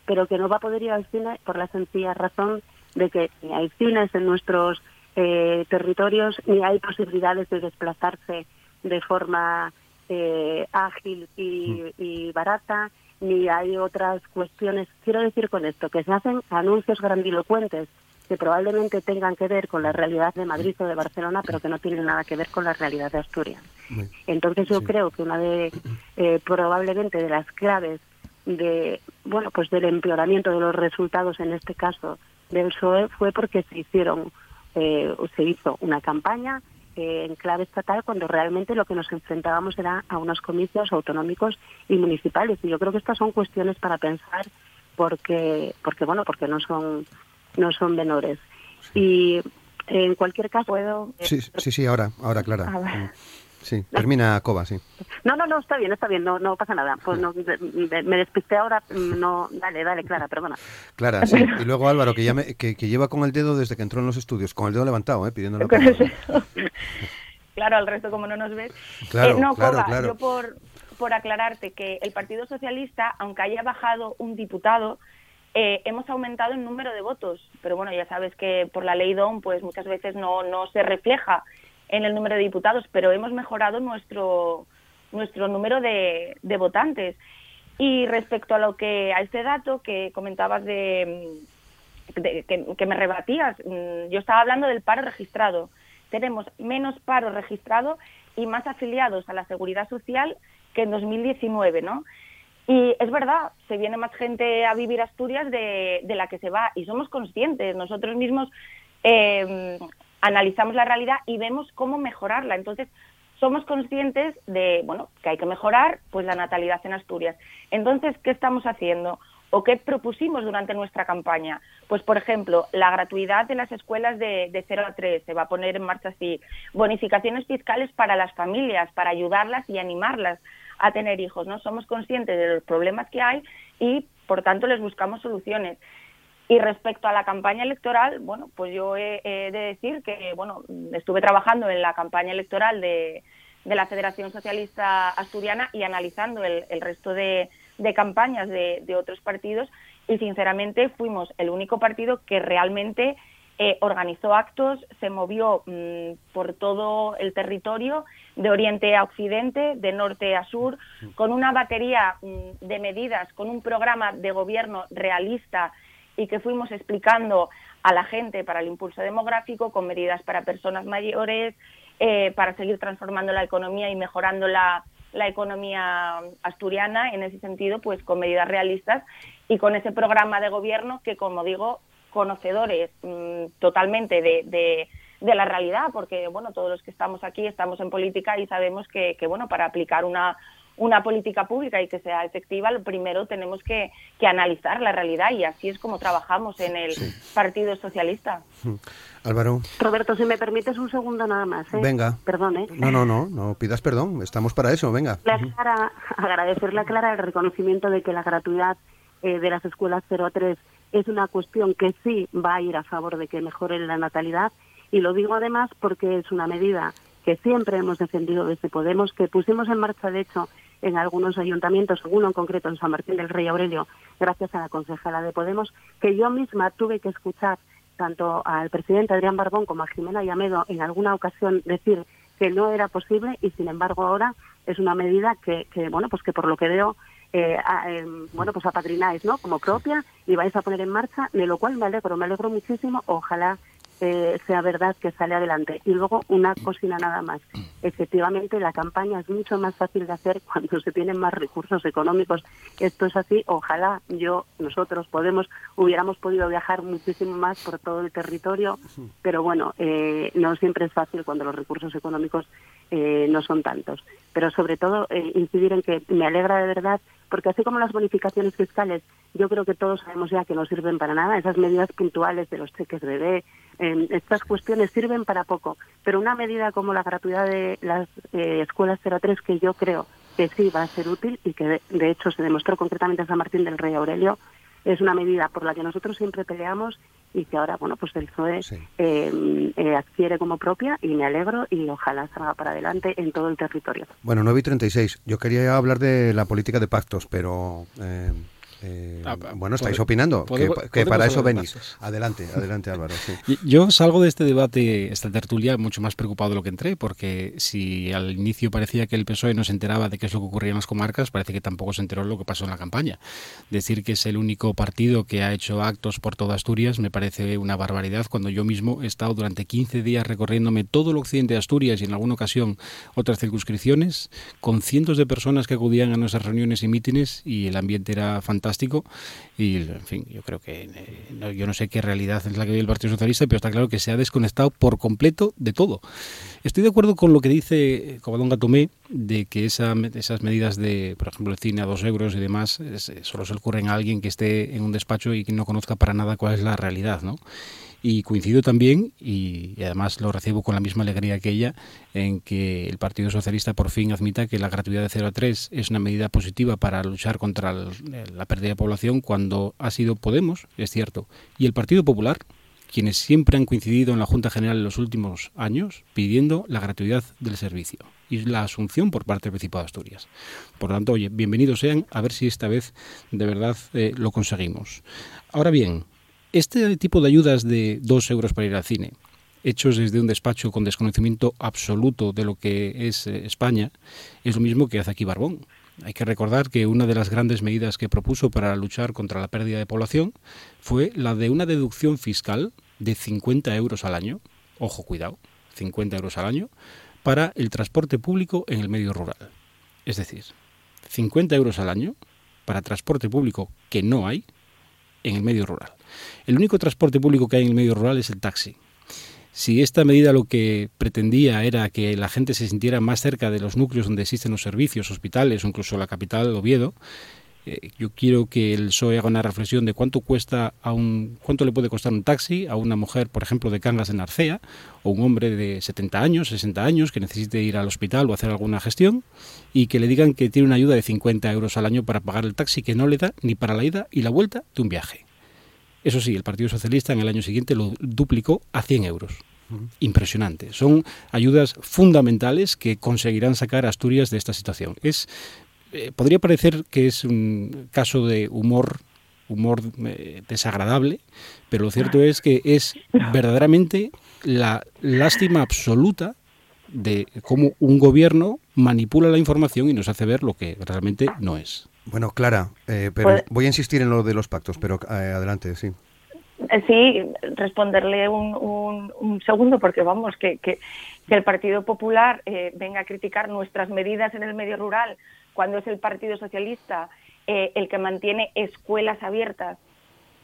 Speaker 3: pero que no va a poder ir al cine por la sencilla razón de que ni hay cines en nuestros eh, territorios, ni hay posibilidades de desplazarse de forma eh, ágil mm. y, barata, ni hay otras cuestiones. Quiero decir con esto que se hacen anuncios grandilocuentes que probablemente tengan que ver con la realidad de Madrid o de Barcelona, pero que no tienen nada que ver con la realidad de Asturias. Entonces yo creo que una de eh, probablemente de las claves de bueno pues del empeoramiento de los resultados en este caso del PSOE fue porque se hicieron eh, se hizo una campaña en clave estatal cuando realmente lo que nos enfrentábamos era a unos comicios autonómicos y municipales. Y yo creo que estas son cuestiones para pensar porque porque bueno porque no son no son menores y en cualquier caso puedo
Speaker 2: sí sí sí ahora ahora Clara Sí, termina Coba, sí.
Speaker 3: No, no, no, está bien, está bien, no, no pasa nada. Pues no, me despisté ahora, no, dale, dale, Clara, perdona.
Speaker 2: Clara, sí. Y luego Álvaro, que, ya que, lleva con el dedo desde que entró en los estudios, con el dedo levantado, ¿eh? <laughs>
Speaker 6: Claro, al resto como no nos ves. Claro, eh, no, claro, Coba, yo por, por aclararte que el Partido Socialista, aunque haya bajado un diputado, eh, hemos aumentado el número de votos, pero bueno, ya sabes que por la ley DON pues muchas veces no, no se refleja en el número de diputados, pero hemos mejorado nuestro, nuestro número de, votantes. Y respecto a lo que a este dato que comentabas de, que, me rebatías, mm, yo estaba hablando del paro registrado. Tenemos menos paro registrado y más afiliados a la seguridad social que en 2019, ¿no? Y es verdad, se viene más gente a vivir Asturias de, de la que se va y somos conscientes. Nosotros mismos eh, analizamos la realidad y vemos cómo mejorarla. Entonces, somos conscientes de, bueno, que hay que mejorar pues la natalidad en Asturias. Entonces, ¿qué estamos haciendo? ¿O qué propusimos durante nuestra campaña? Pues, por ejemplo, la gratuidad de las escuelas de, de 0 a 3 se va a poner en marcha así. Bonificaciones fiscales para las familias, para ayudarlas y animarlas a tener hijos. ¿no? Somos conscientes de los problemas que hay y, por tanto, les buscamos soluciones. Y respecto a la campaña electoral, bueno, pues yo he, de decir que, bueno, estuve trabajando en la campaña electoral de, la Federación Socialista Asturiana y analizando el, resto de, campañas de, otros partidos y, sinceramente, fuimos el único partido que realmente eh, organizó actos, se movió mm, por todo el territorio, de oriente a occidente, de norte a sur, con una batería mm, de medidas, con un programa de gobierno realista y que fuimos explicando a la gente para el impulso demográfico con medidas para personas mayores, eh, para seguir transformando la economía y mejorando la, economía asturiana, en ese sentido, pues con medidas realistas y con ese programa de gobierno que, como digo, conocedores mm, totalmente de, de, la realidad, porque bueno, todos los que estamos aquí estamos en política y sabemos que, que bueno, para aplicar una, una política pública y que sea efectiva, lo primero tenemos que, analizar la realidad y así es como trabajamos en el Partido Socialista.
Speaker 2: Álvaro.
Speaker 3: Roberto, si me permites un segundo nada más. ¿eh?
Speaker 2: Venga.
Speaker 3: Perdón, ¿eh?
Speaker 2: No, no, no, no pidas perdón, estamos para eso, venga. <laughs>
Speaker 3: agradecerle a Clara el reconocimiento de que la gratuidad eh, de las escuelas 0 a 3 es una cuestión que sí va a ir a favor de que mejore la natalidad y lo digo además porque es una medida que siempre hemos defendido desde Podemos, que pusimos en marcha, de hecho, en algunos ayuntamientos, uno en concreto en San Martín del Rey Aurelio, gracias a la concejala de Podemos, que yo misma tuve que escuchar tanto al presidente Adrián Barbón como a Jimena Yamedo en alguna ocasión decir que no era posible y sin embargo ahora es una medida que, bueno pues que por lo que veo eh, eh, bueno pues apadrináis no como propia y vais a poner en marcha de lo cual me alegro me alegro muchísimo. Ojalá eh, sea verdad que sale adelante. Y luego una cocina nada más. Efectivamente, la campaña es mucho más fácil de hacer cuando se tienen más recursos económicos. Esto es así. Ojalá yo, nosotros, podemos, hubiéramos podido viajar muchísimo más por todo el territorio, pero bueno, eh, no siempre es fácil cuando los recursos económicos eh, no son tantos. Pero sobre todo, incidir en que me alegra de verdad porque así como las bonificaciones fiscales, yo creo que todos sabemos ya que no sirven para nada, esas medidas puntuales de los cheques bebé, estas cuestiones sirven para poco, pero una medida como la gratuidad de las eh, escuelas 03 que yo creo que sí va a ser útil y que de, hecho se demostró concretamente en San Martín del Rey Aurelio, es una medida por la que nosotros siempre peleamos y que ahora, bueno, pues el PSOE eh, eh, adquiere como propia y me alegro y ojalá salga para adelante en todo el territorio.
Speaker 2: Bueno, 9 y 36. Yo quería hablar de la política de pactos, pero... Eh, eh, ah, bueno, estáis opinando, que, para eso venís. Adelante, adelante Álvaro. <laughs>
Speaker 4: Yo salgo de este debate, esta tertulia, mucho más preocupado de lo que entré, porque si al inicio parecía que el PSOE no se enteraba de qué es lo que ocurría en las comarcas, parece que tampoco se enteró de lo que pasó en la campaña. Decir que es el único partido que ha hecho actos por toda Asturias me parece una barbaridad, cuando yo mismo he estado durante 15 días recorriéndome todo el occidente de Asturias y en alguna ocasión otras circunscripciones, con cientos de personas que acudían a nuestras reuniones y mítines y el ambiente era fantástico y, en fin, yo creo que eh, yo no sé qué realidad es la que vive el Partido Socialista, pero está claro que se ha desconectado por completo de todo. Estoy de acuerdo con lo que dice Covadonga Tomé de que esa, esas medidas de, por ejemplo, el cine a dos euros y demás, solo se ocurren a alguien que esté en un despacho y que no conozca para nada cuál es la realidad, ¿no? Y coincido también, y, además lo recibo con la misma alegría que ella, en que el Partido Socialista por fin admita que la gratuidad de 0 a 3 es una medida positiva para luchar contra la pérdida de población cuando ha sido Podemos, es cierto, y el Partido Popular, quienes siempre han coincidido en la Junta General en los últimos años pidiendo la gratuidad del servicio y la asunción por parte del Principado de Asturias. Por lo tanto, oye, bienvenidos sean, a ver si esta vez de verdad eh, lo conseguimos. Ahora bien, este tipo de ayudas de dos euros para ir al cine, hechos desde un despacho con desconocimiento absoluto de lo que es eh, España, es lo mismo que hace aquí Barbón. Hay que recordar que una de las grandes medidas que propuso para luchar contra la pérdida de población fue la de una deducción fiscal de 50 euros al año, ojo cuidado, 50 euros al año, para el transporte público en el medio rural. Es decir, 50 euros al año para transporte público que no hay en el medio rural. El único transporte público que hay en el medio rural es el taxi. Si esta medida lo que pretendía era que la gente se sintiera más cerca de los núcleos donde existen los servicios, hospitales o incluso la capital, Oviedo, eh, yo quiero que el PSOE haga una reflexión de cuánto cuesta a un, cuánto le puede costar un taxi a una mujer, por ejemplo, de Cangas en Arcea, o un hombre de 70 años, 60 años, que necesite ir al hospital o hacer alguna gestión, y que le digan que tiene una ayuda de 50 euros al año para pagar el taxi que no le da ni para la ida y la vuelta de un viaje. Eso sí, el Partido Socialista en el año siguiente lo duplicó a 100 euros. Impresionante. Son ayudas fundamentales que conseguirán sacar a Asturias de esta situación. Es, eh, podría parecer que es un caso de humor humor eh, desagradable, pero lo cierto es que es verdaderamente la lástima absoluta de cómo un gobierno manipula la información y nos hace ver lo que realmente no es.
Speaker 2: Bueno, Clara, eh, pero pues- voy a insistir en lo de los pactos, pero eh, adelante, sí.
Speaker 6: Eh, sí, responderle un, un, segundo, porque vamos, que, que, el Partido Popular venga a criticar nuestras medidas en el medio rural cuando es el Partido Socialista el que mantiene escuelas abiertas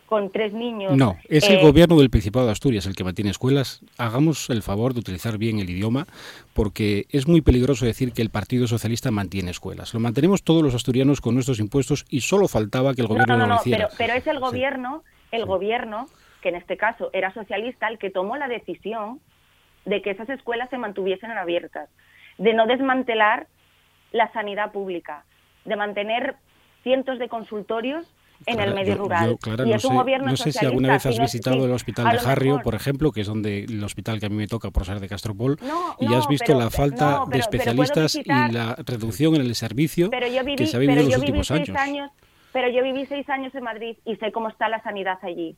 Speaker 6: con tres niños.
Speaker 4: No, es el eh, gobierno del Principado de Asturias el que mantiene escuelas. Hagamos el favor de utilizar bien el idioma, porque es muy peligroso decir que el Partido Socialista mantiene escuelas. Lo mantenemos todos los asturianos con nuestros impuestos y solo faltaba que el gobierno
Speaker 6: no,
Speaker 4: no, no, lo hiciera.
Speaker 6: Pero, pero es el gobierno, el gobierno, que en este caso era socialista, el que tomó la decisión de que esas escuelas se mantuviesen abiertas, de no desmantelar la sanidad pública, de mantener cientos de consultorios en el medio rural.
Speaker 4: y es un gobierno no sé si alguna vez has visitado el hospital de Jarrio, por ejemplo, que es donde el hospital que a mí me toca por ser de Castropol, y has visto la falta de especialistas y la reducción en el servicio que se ha vivido en los últimos años.
Speaker 6: Pero yo viví seis años en Madrid y sé cómo está la sanidad allí.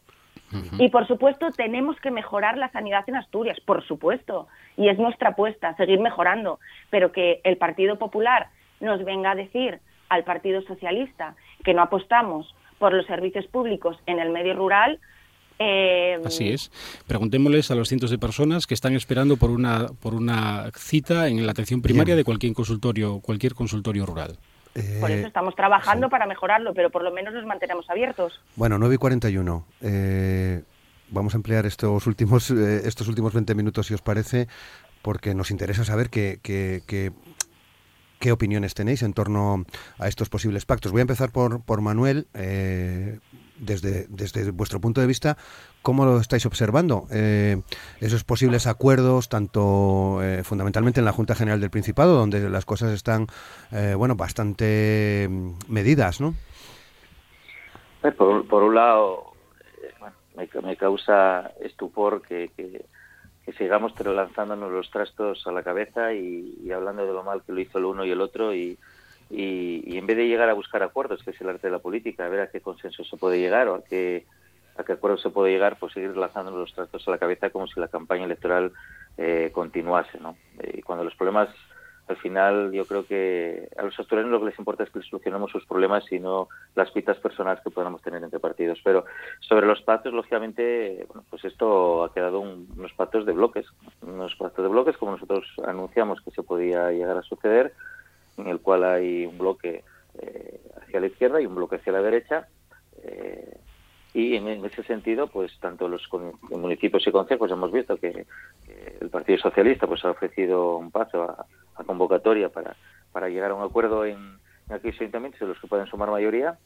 Speaker 6: Y por supuesto tenemos que mejorar la sanidad en Asturias, por supuesto. Y es nuestra apuesta, seguir mejorando. Pero que el Partido Popular nos venga a decir al Partido Socialista que no apostamos por los servicios públicos en el medio rural.
Speaker 4: Eh, Así es. Preguntémosles a los cientos de personas que están esperando por una, por una cita en la atención primaria de cualquier consultorio, cualquier consultorio rural.
Speaker 6: Por eso eh, estamos trabajando para mejorarlo, pero por lo menos nos mantenemos abiertos.
Speaker 2: Bueno, 9 y 41. Eh, vamos a emplear estos últimos, estos últimos 20 minutos, si os parece, porque nos interesa saber que, que qué opiniones tenéis en torno a estos posibles pactos. Voy a empezar por, por Manuel. Eh, desde, desde vuestro punto de vista, ¿cómo lo estáis observando? Eh, esos posibles acuerdos, tanto eh, fundamentalmente en la Junta General del Principado, donde las cosas están, eh, bueno, bastante mm, medidas, ¿no?
Speaker 5: Por, por un lado, me, me, causa estupor que, que, sigamos lanzándonos los trastos a la cabeza y, hablando de lo mal que lo hizo el uno y el otro y y, en vez de llegar a buscar acuerdos, que es el arte de la política, a ver a qué consenso se puede llegar o a qué, a qué acuerdo se puede llegar, pues seguir lanzando los trastos a la cabeza como si la campaña electoral eh, continuase. ¿no? Y cuando los problemas, al final, yo creo que a los asturianos lo que les importa es que solucionemos sus problemas y no las pitas personales que podamos tener entre partidos. Pero sobre los pactos, lógicamente, bueno, pues esto ha quedado unos pactos de bloques, unos pactos de bloques como nosotros anunciamos que se podía llegar a suceder en el cual hay un bloque eh, hacia la izquierda y un bloque hacia la derecha. Eh, y en, ese sentido, pues tanto los municipios y consejos hemos visto que, el Partido Socialista pues ha ofrecido un paso a, convocatoria para, para llegar a un acuerdo en, aquellos ayuntamientos en los que pueden sumar mayoría.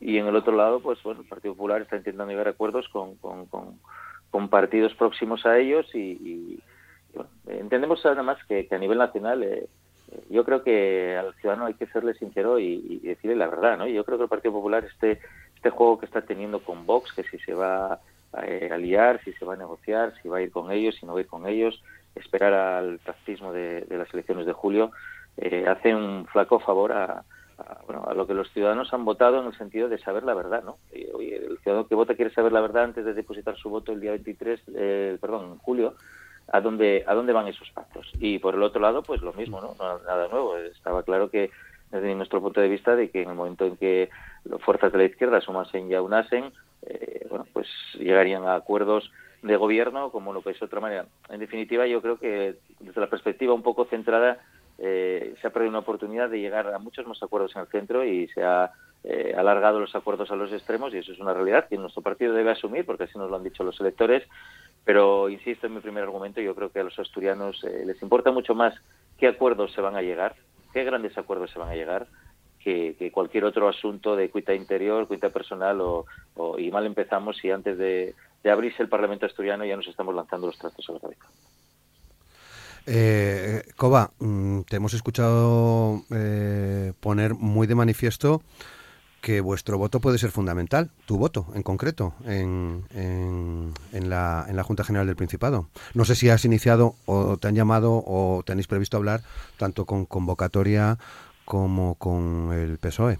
Speaker 5: Y en el otro lado, pues bueno, el Partido Popular está intentando llegar a acuerdos con, con, con, partidos próximos a ellos y, entendemos además que, que, a nivel nacional eh, yo creo que al ciudadano hay que serle sincero y, decirle la verdad, ¿no? Yo creo que el Partido Popular, este, este juego que está teniendo con Vox, que si se va a, eh, aliar, si se va a negociar, si va a ir con ellos, si no va a ir con ellos, esperar al tactismo de, las elecciones de julio, eh, hace un flaco favor a, bueno, a lo que los ciudadanos han votado en el sentido de saber la verdad, ¿no? Oye, el ciudadano que vota quiere saber la verdad antes de depositar su voto el día 23, eh, perdón, en julio, a dónde, a dónde van esos pactos. Y por el otro lado, pues lo mismo, ¿no? Nada nuevo. Estaba claro que, desde nuestro punto de vista, de que en el momento en que las fuerzas de la izquierda sumasen y aunasen, eh, bueno, pues llegarían a acuerdos de gobierno como lo que es otra manera. En definitiva, yo creo que desde la perspectiva un poco centrada, eh, se ha perdido una oportunidad de llegar a muchos más acuerdos en el centro y se ha eh, alargado los acuerdos a los extremos y eso es una realidad que nuestro partido debe asumir porque así nos lo han dicho los electores pero insisto en mi primer argumento, yo creo que a los asturianos eh, les importa mucho más qué acuerdos se van a llegar, qué grandes acuerdos se van a llegar, que, cualquier otro asunto de cuita interior, cuita personal o, y mal empezamos si antes de, abrirse el Parlamento asturiano ya nos estamos lanzando los trastos a la cabeza.
Speaker 2: Eh, Coba, mm, te hemos escuchado eh, poner muy de manifiesto que vuestro voto puede ser fundamental, tu voto en concreto, en, en, la, en la Junta General del Principado. No sé si has iniciado o te han llamado o tenéis previsto hablar tanto con convocatoria como con el PSOE.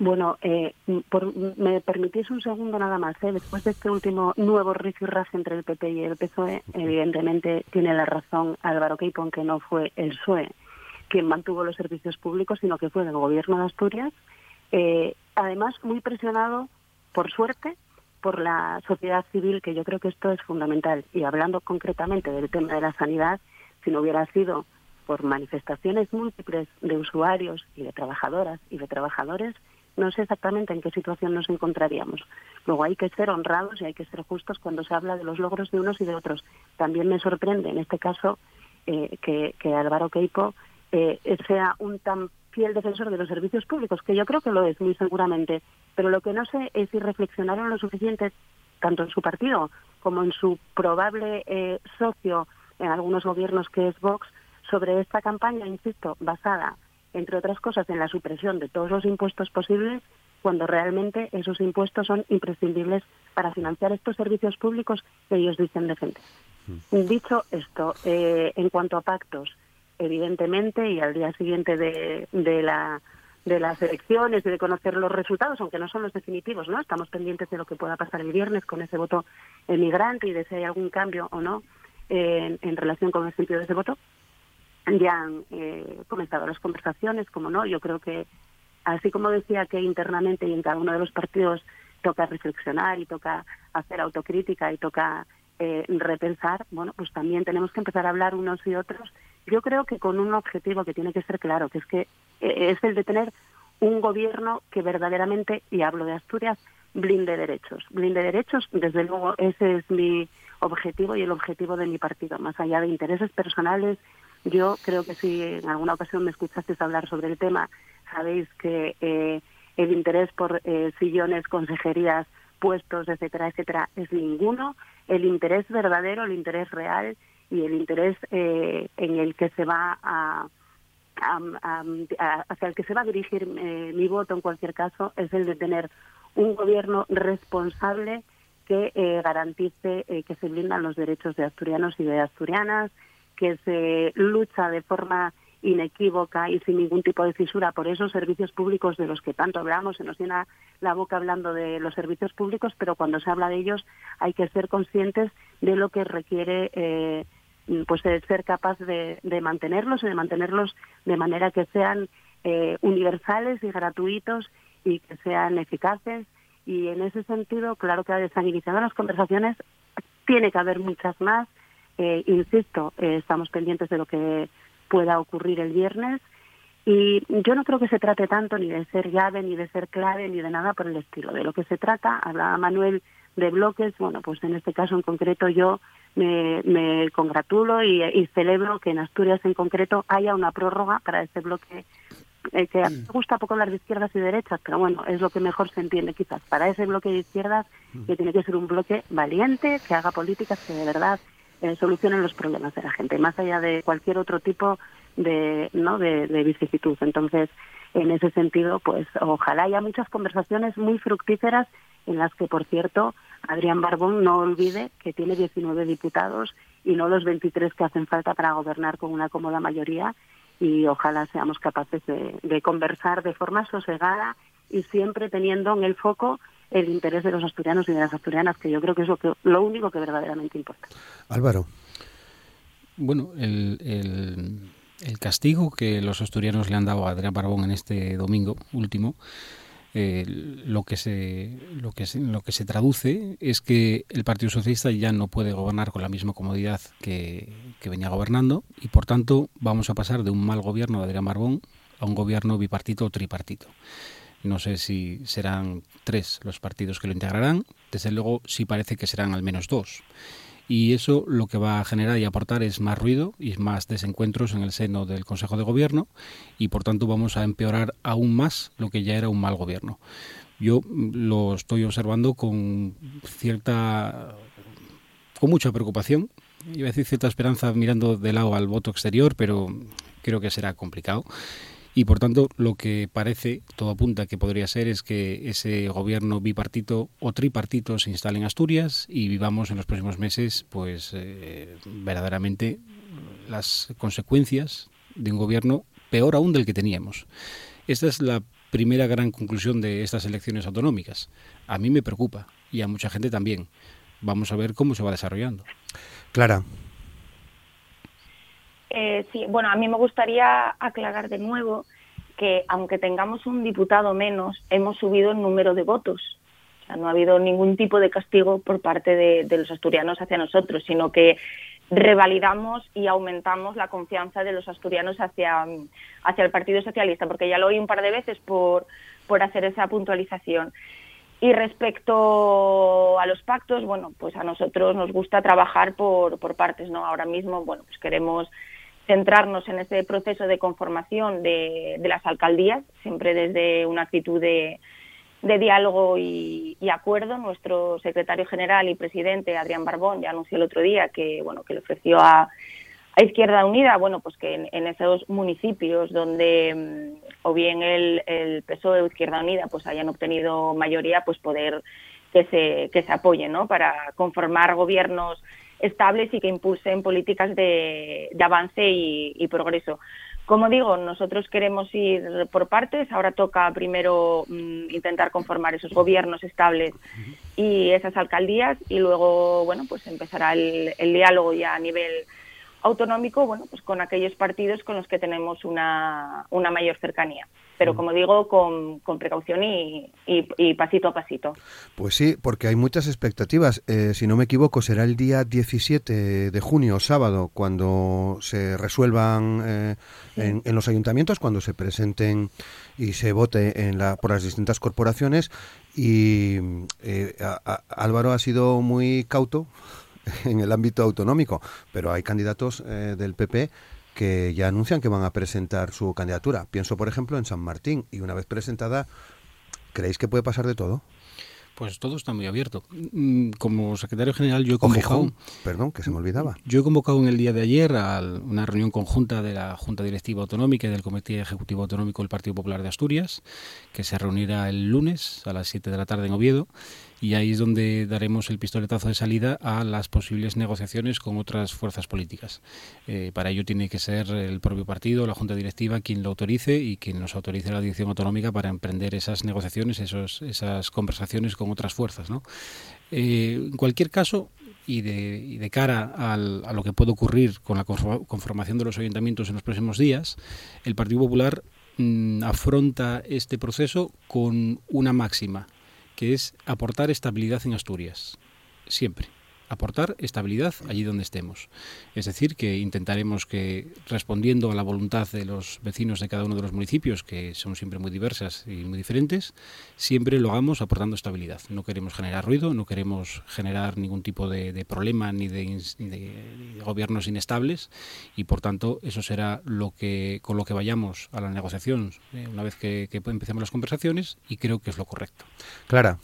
Speaker 3: Bueno, eh, por, me permitís un segundo nada más. ¿eh? Después de este último nuevo rifirraje entre el PP y el PSOE, evidentemente tiene la razón Álvaro Queipón que no fue el PSOE quien mantuvo los servicios públicos, sino que fue el gobierno de Asturias, eh, además muy presionado, por suerte, por la sociedad civil, que yo creo que esto es fundamental. Y hablando concretamente del tema de la sanidad, si no hubiera sido por manifestaciones múltiples de usuarios y de trabajadoras y de trabajadores, no sé exactamente en qué situación nos encontraríamos. Luego hay que ser honrados y hay que ser justos cuando se habla de los logros de unos y de otros. También me sorprende en este caso eh, que, que Álvaro Queipo eh, sea un tan fiel defensor de los servicios públicos, que yo creo que lo es muy seguramente, pero lo que no sé es si reflexionaron lo suficiente, tanto en su partido como en su probable eh, socio en algunos gobiernos que es Vox, sobre esta campaña, insisto, basada, entre otras cosas, en la supresión de todos los impuestos posibles, cuando realmente esos impuestos son imprescindibles para financiar estos servicios públicos que ellos dicen defender. Mm. Dicho esto, eh, en cuanto a pactos, evidentemente, y al día siguiente de, de, la, de las elecciones y de conocer los resultados, aunque no son los definitivos, ¿no? Estamos pendientes de lo que pueda pasar el viernes con ese voto emigrante y de si hay algún cambio o no en, relación con el sentido de ese voto. Ya han eh, comenzado las conversaciones, como no, yo creo que así como decía que internamente y en cada uno de los partidos toca reflexionar y toca hacer autocrítica y toca eh, repensar, bueno, pues también tenemos que empezar a hablar unos y otros yo creo que con un objetivo que tiene que ser claro, que es que eh, es el de tener un gobierno que verdaderamente, y hablo de Asturias, blinde derechos. Blinde derechos, desde luego, ese es mi objetivo y el objetivo de mi partido, más allá de intereses personales. Yo creo que si en alguna ocasión me escuchasteis hablar sobre el tema, sabéis que eh, el interés por eh, sillones, consejerías, puestos, etcétera, etcétera, es ninguno. El interés verdadero, el interés real y el interés eh, en el que se va a, hacia el que se va a dirigir eh, mi voto en cualquier caso es el de tener un gobierno responsable que eh, garantice que se blindan los derechos de asturianos y de asturianas, que se lucha de forma inequívoca y sin ningún tipo de fisura por esos servicios públicos de los que tanto hablamos, se nos llena la boca hablando de los servicios públicos, pero cuando se habla de ellos hay que ser conscientes de lo que requiere eh, pues ser capaz de, mantenerlos y de mantenerlos de manera que sean eh, universales y gratuitos y que sean eficaces. Y en ese sentido claro que iniciando las conversaciones tiene que haber muchas más eh, insisto estamos pendientes de lo que pueda ocurrir el viernes. Y yo no creo que se trate tanto ni de ser llave, ni de ser clave, ni de nada por el estilo. De lo que se trata, hablaba Manuel de bloques, bueno, pues en este caso en concreto yo me, congratulo y, celebro que en Asturias en concreto haya una prórroga para ese bloque eh, que me gusta poco hablar de izquierdas y derechas, pero bueno, es lo que mejor se entiende quizás. Para ese bloque de izquierdas que tiene que ser un bloque valiente, que haga políticas que de verdad eh, solucionen los problemas de la gente, más allá de cualquier otro tipo de, ¿no? de, vicisitud. Entonces, en ese sentido, pues ojalá haya muchas conversaciones muy fructíferas en las que, por cierto, Adrián Barbón no olvide que tiene 19 diputados y no los 23 que hacen falta para gobernar con una cómoda mayoría y ojalá seamos capaces de, de conversar de forma sosegada y siempre teniendo en el foco el interés de los asturianos y de las asturianas, que yo creo que es lo, que, lo único que verdaderamente importa.
Speaker 2: Álvaro.
Speaker 4: Bueno, el, el, castigo que los asturianos le han dado a Adrián Barbón en este domingo último, eh, lo que se lo que se, lo que se traduce es que el Partido Socialista ya no puede gobernar con la misma comodidad que, que venía gobernando y por tanto vamos a pasar de un mal gobierno de Adrián Barbón a un gobierno bipartito o tripartito. No sé si serán tres los partidos que lo integrarán. Desde luego sí parece que serán al menos dos. Y eso lo que va a generar y aportar es más ruido y más desencuentros en el seno del Consejo de Gobierno y por tanto vamos a empeorar aún más lo que ya era un mal gobierno. Yo lo estoy observando con cierta con mucha preocupación, iba a decir cierta esperanza mirando de lado al voto exterior, pero creo que será complicado y por tanto lo que parece, todo apunta que podría ser es que ese gobierno bipartito o tripartito se instale en Asturias y vivamos en los próximos meses pues eh, verdaderamente las consecuencias de un gobierno peor aún del que teníamos. Esta es la primera gran conclusión de estas elecciones autonómicas. A mí me preocupa y a mucha gente también. Vamos a ver cómo se va desarrollando.
Speaker 2: Clara.
Speaker 6: Eh, sí, bueno, a mí me gustaría aclarar de nuevo que aunque tengamos un diputado menos, hemos subido el número de votos. O sea, no ha habido ningún tipo de castigo por parte de, los asturianos hacia nosotros, sino que revalidamos y aumentamos la confianza de los asturianos hacia, hacia el Partido Socialista, porque ya lo oí un par de veces por, por hacer esa puntualización. Y respecto a los pactos, bueno, pues a nosotros nos gusta trabajar por, por partes, ¿no? Ahora mismo, bueno, pues queremos centrarnos en ese proceso de conformación de, las alcaldías, siempre desde una actitud de, diálogo y, acuerdo. Nuestro secretario general y presidente, Adrián Barbón, ya anunció el otro día que, bueno, que le ofreció a, Izquierda Unida, bueno, pues que en, esos municipios donde mm, o bien el, el PSOE o Izquierda Unida pues hayan obtenido mayoría, pues poder que se, que se apoyen, ¿no? Para conformar gobiernos estables y que impulsen políticas de, avance y, progreso. Como digo, nosotros queremos ir por partes. Ahora toca primero mm, intentar conformar esos gobiernos estables y esas alcaldías y luego, bueno, pues empezará el, el diálogo ya a nivel autonómico, bueno, pues con aquellos partidos con los que tenemos una, una mayor cercanía pero mm. como digo, con, precaución y, pasito a pasito.
Speaker 2: Pues sí, porque hay muchas expectativas. Eh, si no me equivoco, será el día 17 de junio, sábado, cuando se resuelvan eh, en, los ayuntamientos, cuando se presenten y se vote en la, por las distintas corporaciones. Y eh, Álvaro ha sido muy cauto en el ámbito autonómico, pero hay candidatos del PP que ya anuncian que van a presentar su candidatura. Pienso, por ejemplo, en San Martín y una vez presentada ¿Creéis que puede pasar de todo?
Speaker 4: Pues todo está muy abierto. Mm, como secretario general yo he convocado...
Speaker 2: perdón, que se me olvidaba.
Speaker 4: Yo he convocado en el día de ayer a una reunión conjunta de la Junta Directiva Autonómica y del Comité Ejecutivo Autonómico del Partido Popular de Asturias, que se reunirá el lunes a las 7 de la tarde en Oviedo y ahí es donde daremos el pistoletazo de salida a las posibles negociaciones con otras fuerzas políticas. Eh, para ello tiene que ser el propio partido, la Junta Directiva, quien lo autorice y quien nos autorice la dirección autonómica para emprender esas negociaciones, esos, esas conversaciones con otras fuerzas. Eh, en cualquier caso, y de, de cara a lo que puede ocurrir con la conformación de los ayuntamientos en los próximos días, el Partido Popular mm, afronta este proceso con una máxima que es aportar estabilidad en Asturias, siempre aportar estabilidad allí donde estemos. Es decir, que intentaremos que, respondiendo a la voluntad de los vecinos de cada uno de los municipios, que son siempre muy diversas y muy diferentes, siempre lo hagamos aportando estabilidad. No queremos generar ruido, no queremos generar ningún tipo de, problema ni de, gobiernos inestables y, por tanto, eso será lo que con lo que vayamos a la negociación eh, una vez que, que empecemos las conversaciones y creo que es lo correcto.
Speaker 2: Clara.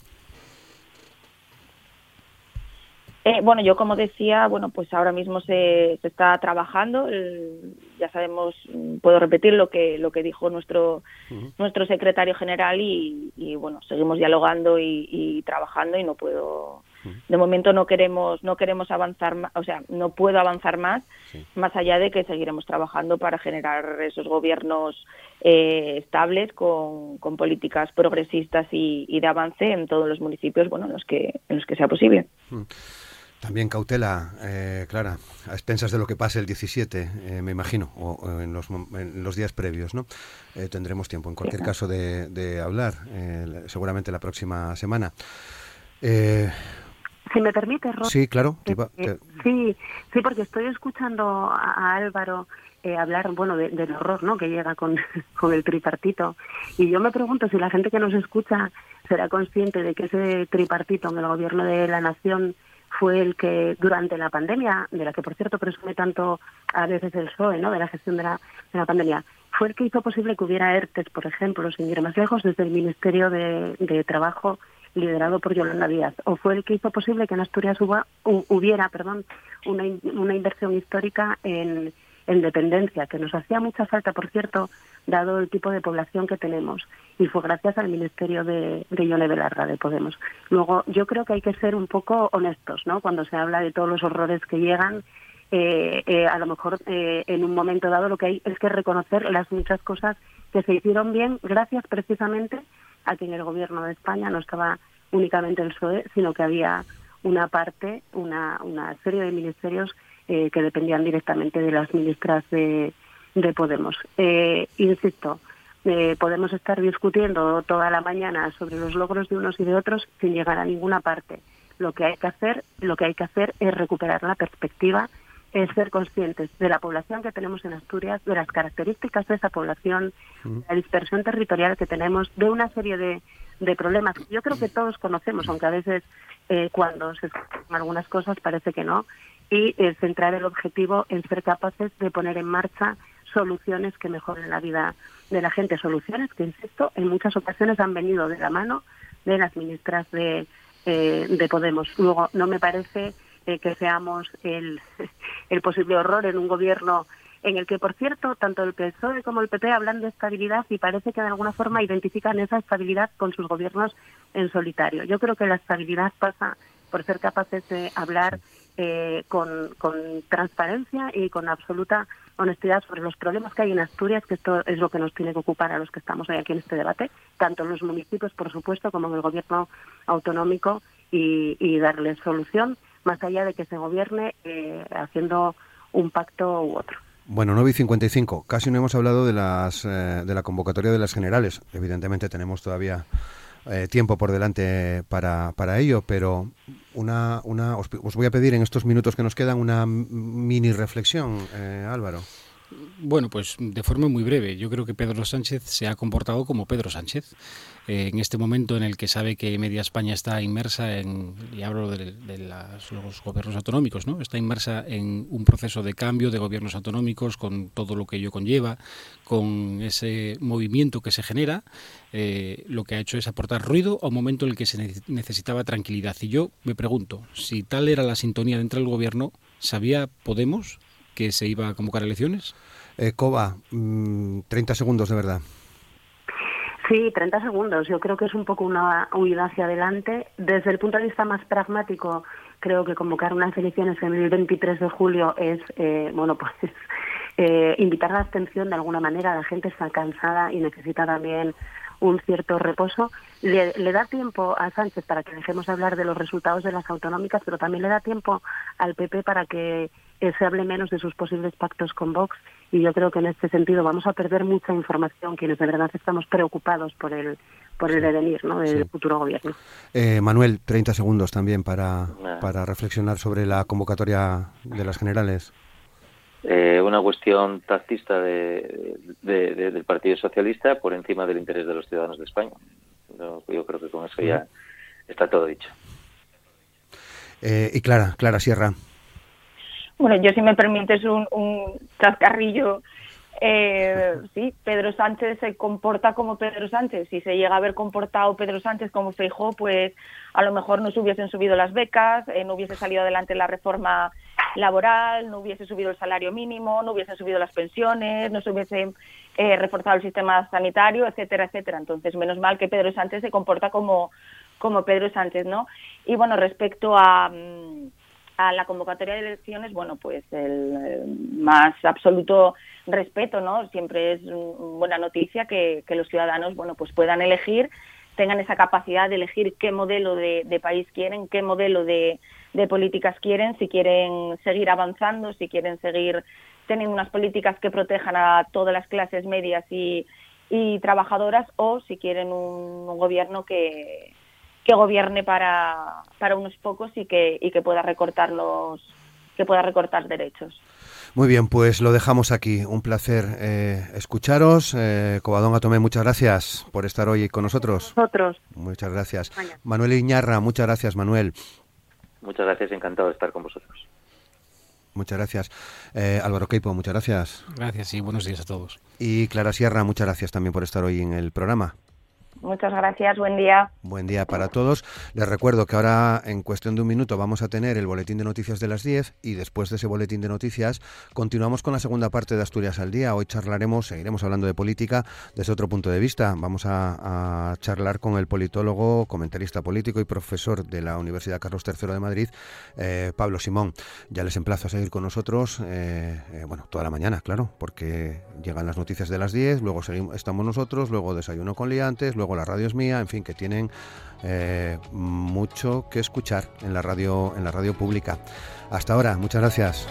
Speaker 6: Eh, bueno, yo como decía, bueno, pues ahora mismo se, se está trabajando. ya sabemos, mm, puedo repetir lo que lo que dijo nuestro nuestro secretario general y, bueno, seguimos dialogando y, trabajando y no puedo, de momento no queremos no queremos avanzar, o sea, no puedo avanzar más, más allá de que seguiremos trabajando para generar esos gobiernos eh, estables con, con, políticas progresistas y, de avance en todos los municipios, bueno, en los que en los que sea posible.
Speaker 2: También cautela, eh, Clara, a expensas de lo que pase el 17, eh, me imagino, o, en, los, en, los, días previos, ¿no? Eh, tendremos tiempo, en cualquier caso, de, hablar, seguramente la próxima semana.
Speaker 3: si me permite, Ros,
Speaker 2: Sí, claro.
Speaker 3: sí, sí, porque estoy escuchando a, Álvaro hablar, bueno, del horror, ¿no? Que llega con, <laughs> con el tripartito. Y yo me pregunto si la gente que nos escucha será consciente de que ese tripartito en el gobierno de la nación fue el que durante la pandemia, de la que por cierto presume tanto a veces el PSOE, ¿no? de la gestión de la, de la pandemia, fue el que hizo posible que hubiera ERTES, por ejemplo, sin ir más lejos, desde el Ministerio de, Trabajo liderado por Yolanda Díaz, o fue el que hizo posible que en Asturias hubiera perdón, una, una inversión histórica en, en dependencia, que nos hacía mucha falta, por cierto, dado el tipo de población que tenemos. Y fue gracias al Ministerio de, de Yone Belarra, de Podemos. Luego, yo creo que hay que ser un poco honestos, ¿no? Cuando se habla de todos los horrores que llegan, eh, eh, a lo mejor eh, en un momento dado lo que hay es que reconocer las muchas cosas que se hicieron bien gracias precisamente a que en el gobierno de España no estaba únicamente el PSOE, sino que había una parte, una serie de ministerios que dependían directamente de las ministras de, de Podemos. Eh, insisto, eh, podemos estar discutiendo toda la mañana sobre los logros de unos y de otros sin llegar a ninguna parte. Lo que hay que hacer, lo que hay que hacer es recuperar la perspectiva, es ser conscientes de la población que tenemos en Asturias, de las características de esa población, de la dispersión territorial que tenemos, de una serie de, de problemas que yo creo que todos conocemos, aunque a veces eh, cuando se escuchan algunas cosas parece que no, y centrar el objetivo en ser capaces de poner en marcha soluciones que mejoren la vida de la gente, soluciones que, insisto, en muchas ocasiones han venido de la mano de las ministras de, eh, de Podemos. Luego, no me parece eh, que seamos el, <laughs> el posible horror en un gobierno en el que, por cierto, tanto el PSOE como el PP hablan de estabilidad y parece que de alguna forma identifican esa estabilidad con sus gobiernos en solitario. Yo creo que la estabilidad pasa por ser capaces de hablar eh, con, con transparencia y con absoluta honestidad sobre los problemas que hay en Asturias, que esto es lo que nos tiene que ocupar a los que estamos hoy aquí en este debate, tanto en los municipios, por supuesto, como en el gobierno autonómico y, y darles solución, más allá de que se gobierne eh, haciendo un pacto u otro.
Speaker 2: Bueno, 9 y 55. Casi no hemos hablado de, las, eh, de la convocatoria de las generales. Evidentemente tenemos todavía eh, tiempo por delante para, para ello, pero una, una, os, voy a pedir en estos minutos que nos quedan una mini reflexión, eh, Álvaro.
Speaker 4: Bueno, pues de forma muy breve. Yo creo que Pedro Sánchez se ha comportado como Pedro Sánchez. Eh, en este momento en el que sabe que media España está inmersa en, y hablo de, los gobiernos autonómicos, ¿no? está inmersa en un proceso de cambio de gobiernos autonómicos con todo lo que ello conlleva, con ese movimiento que se genera, eh, lo que ha hecho es aportar ruido a un momento en el que se necesitaba tranquilidad. Y yo me pregunto, si tal era la sintonía dentro del gobierno, ¿sabía Podemos que se iba a convocar elecciones?
Speaker 2: Eh, Coba, 30 mm, segundos de verdad.
Speaker 3: Sí, 30 segundos. Yo creo que es un poco una huida hacia adelante. Desde el punto de vista más pragmático, creo que convocar unas elecciones en el 23 de julio es, eh, bueno, <laughs> pues eh, invitar la abstención de alguna manera. La gente está cansada y necesita también un cierto reposo. Le, le, da tiempo a Sánchez para que dejemos de hablar de los resultados de las autonómicas, pero también le da tiempo al PP para que se hable menos de sus posibles pactos con Vox y yo creo que en este sentido vamos a perder mucha información quienes de verdad estamos preocupados por el por el devenir ¿no? del futuro gobierno.
Speaker 2: Eh, Manuel, 30 segundos también para, para reflexionar sobre la convocatoria de las generales.
Speaker 5: Eh, una cuestión taxista de, del Partido Socialista por encima del interés de los ciudadanos de España. Yo, creo que con eso ya está todo dicho.
Speaker 2: Eh, y Clara, Clara Sierra.
Speaker 6: Bueno, yo si me permites un, un chascarrillo, eh, sí, Pedro Sánchez se comporta como Pedro Sánchez. Si se llega a haber comportado Pedro Sánchez como Feijó, pues a lo mejor no se hubiesen subido las becas, eh, no hubiese salido adelante la reforma laboral, no hubiese subido el salario mínimo, no hubiesen subido las pensiones, no se hubiese eh, reforzado el sistema sanitario, etcétera, etcétera. Entonces, menos mal que Pedro Sánchez se comporta como, como Pedro Sánchez, ¿no? Y bueno, respecto a... Mm, a la convocatoria de elecciones, bueno, pues el, más absoluto respeto, ¿no? Siempre es buena noticia que, los ciudadanos, bueno, pues puedan elegir, tengan esa capacidad de elegir qué modelo de, país quieren, qué modelo de, políticas quieren, si quieren seguir avanzando, si quieren seguir teniendo unas políticas que protejan a todas las clases medias y, trabajadoras o si quieren un gobierno que, que gobierne para, para unos pocos y que, y que pueda recortar los que pueda recortar derechos.
Speaker 2: Muy bien, pues lo dejamos aquí. Un placer eh, escucharos. Eh, Cobadón Atomé, muchas gracias por estar hoy con nosotros.
Speaker 3: Nosotros.
Speaker 2: Muchas gracias. Manuel Iñarra, muchas gracias, Manuel.
Speaker 5: Muchas gracias, encantado de estar con vosotros.
Speaker 2: Muchas gracias. Eh, Álvaro Queipo, muchas gracias.
Speaker 4: Gracias y buenos días a todos.
Speaker 2: Y Clara Sierra, muchas gracias también por estar hoy en el programa.
Speaker 6: Muchas gracias, buen día.
Speaker 2: Buen día para todos. Les recuerdo que ahora en cuestión de un minuto vamos a tener el boletín de noticias de las 10 y después de ese boletín de noticias continuamos con la segunda parte de Asturias al día. Hoy charlaremos, seguiremos hablando de política desde otro punto de vista. Vamos a, charlar con el politólogo, comentarista político y profesor de la Universidad Carlos III de Madrid, eh, Pablo Simón. Ya les emplazo a seguir con nosotros, eh, eh, bueno, toda la mañana, claro, porque llegan las noticias de las 10, luego seguimos, estamos nosotros, luego desayuno con liantes, la radio es mía, en fin, que tienen eh, mucho que escuchar en la radio, en la radio pública. Hasta ahora, muchas gracias.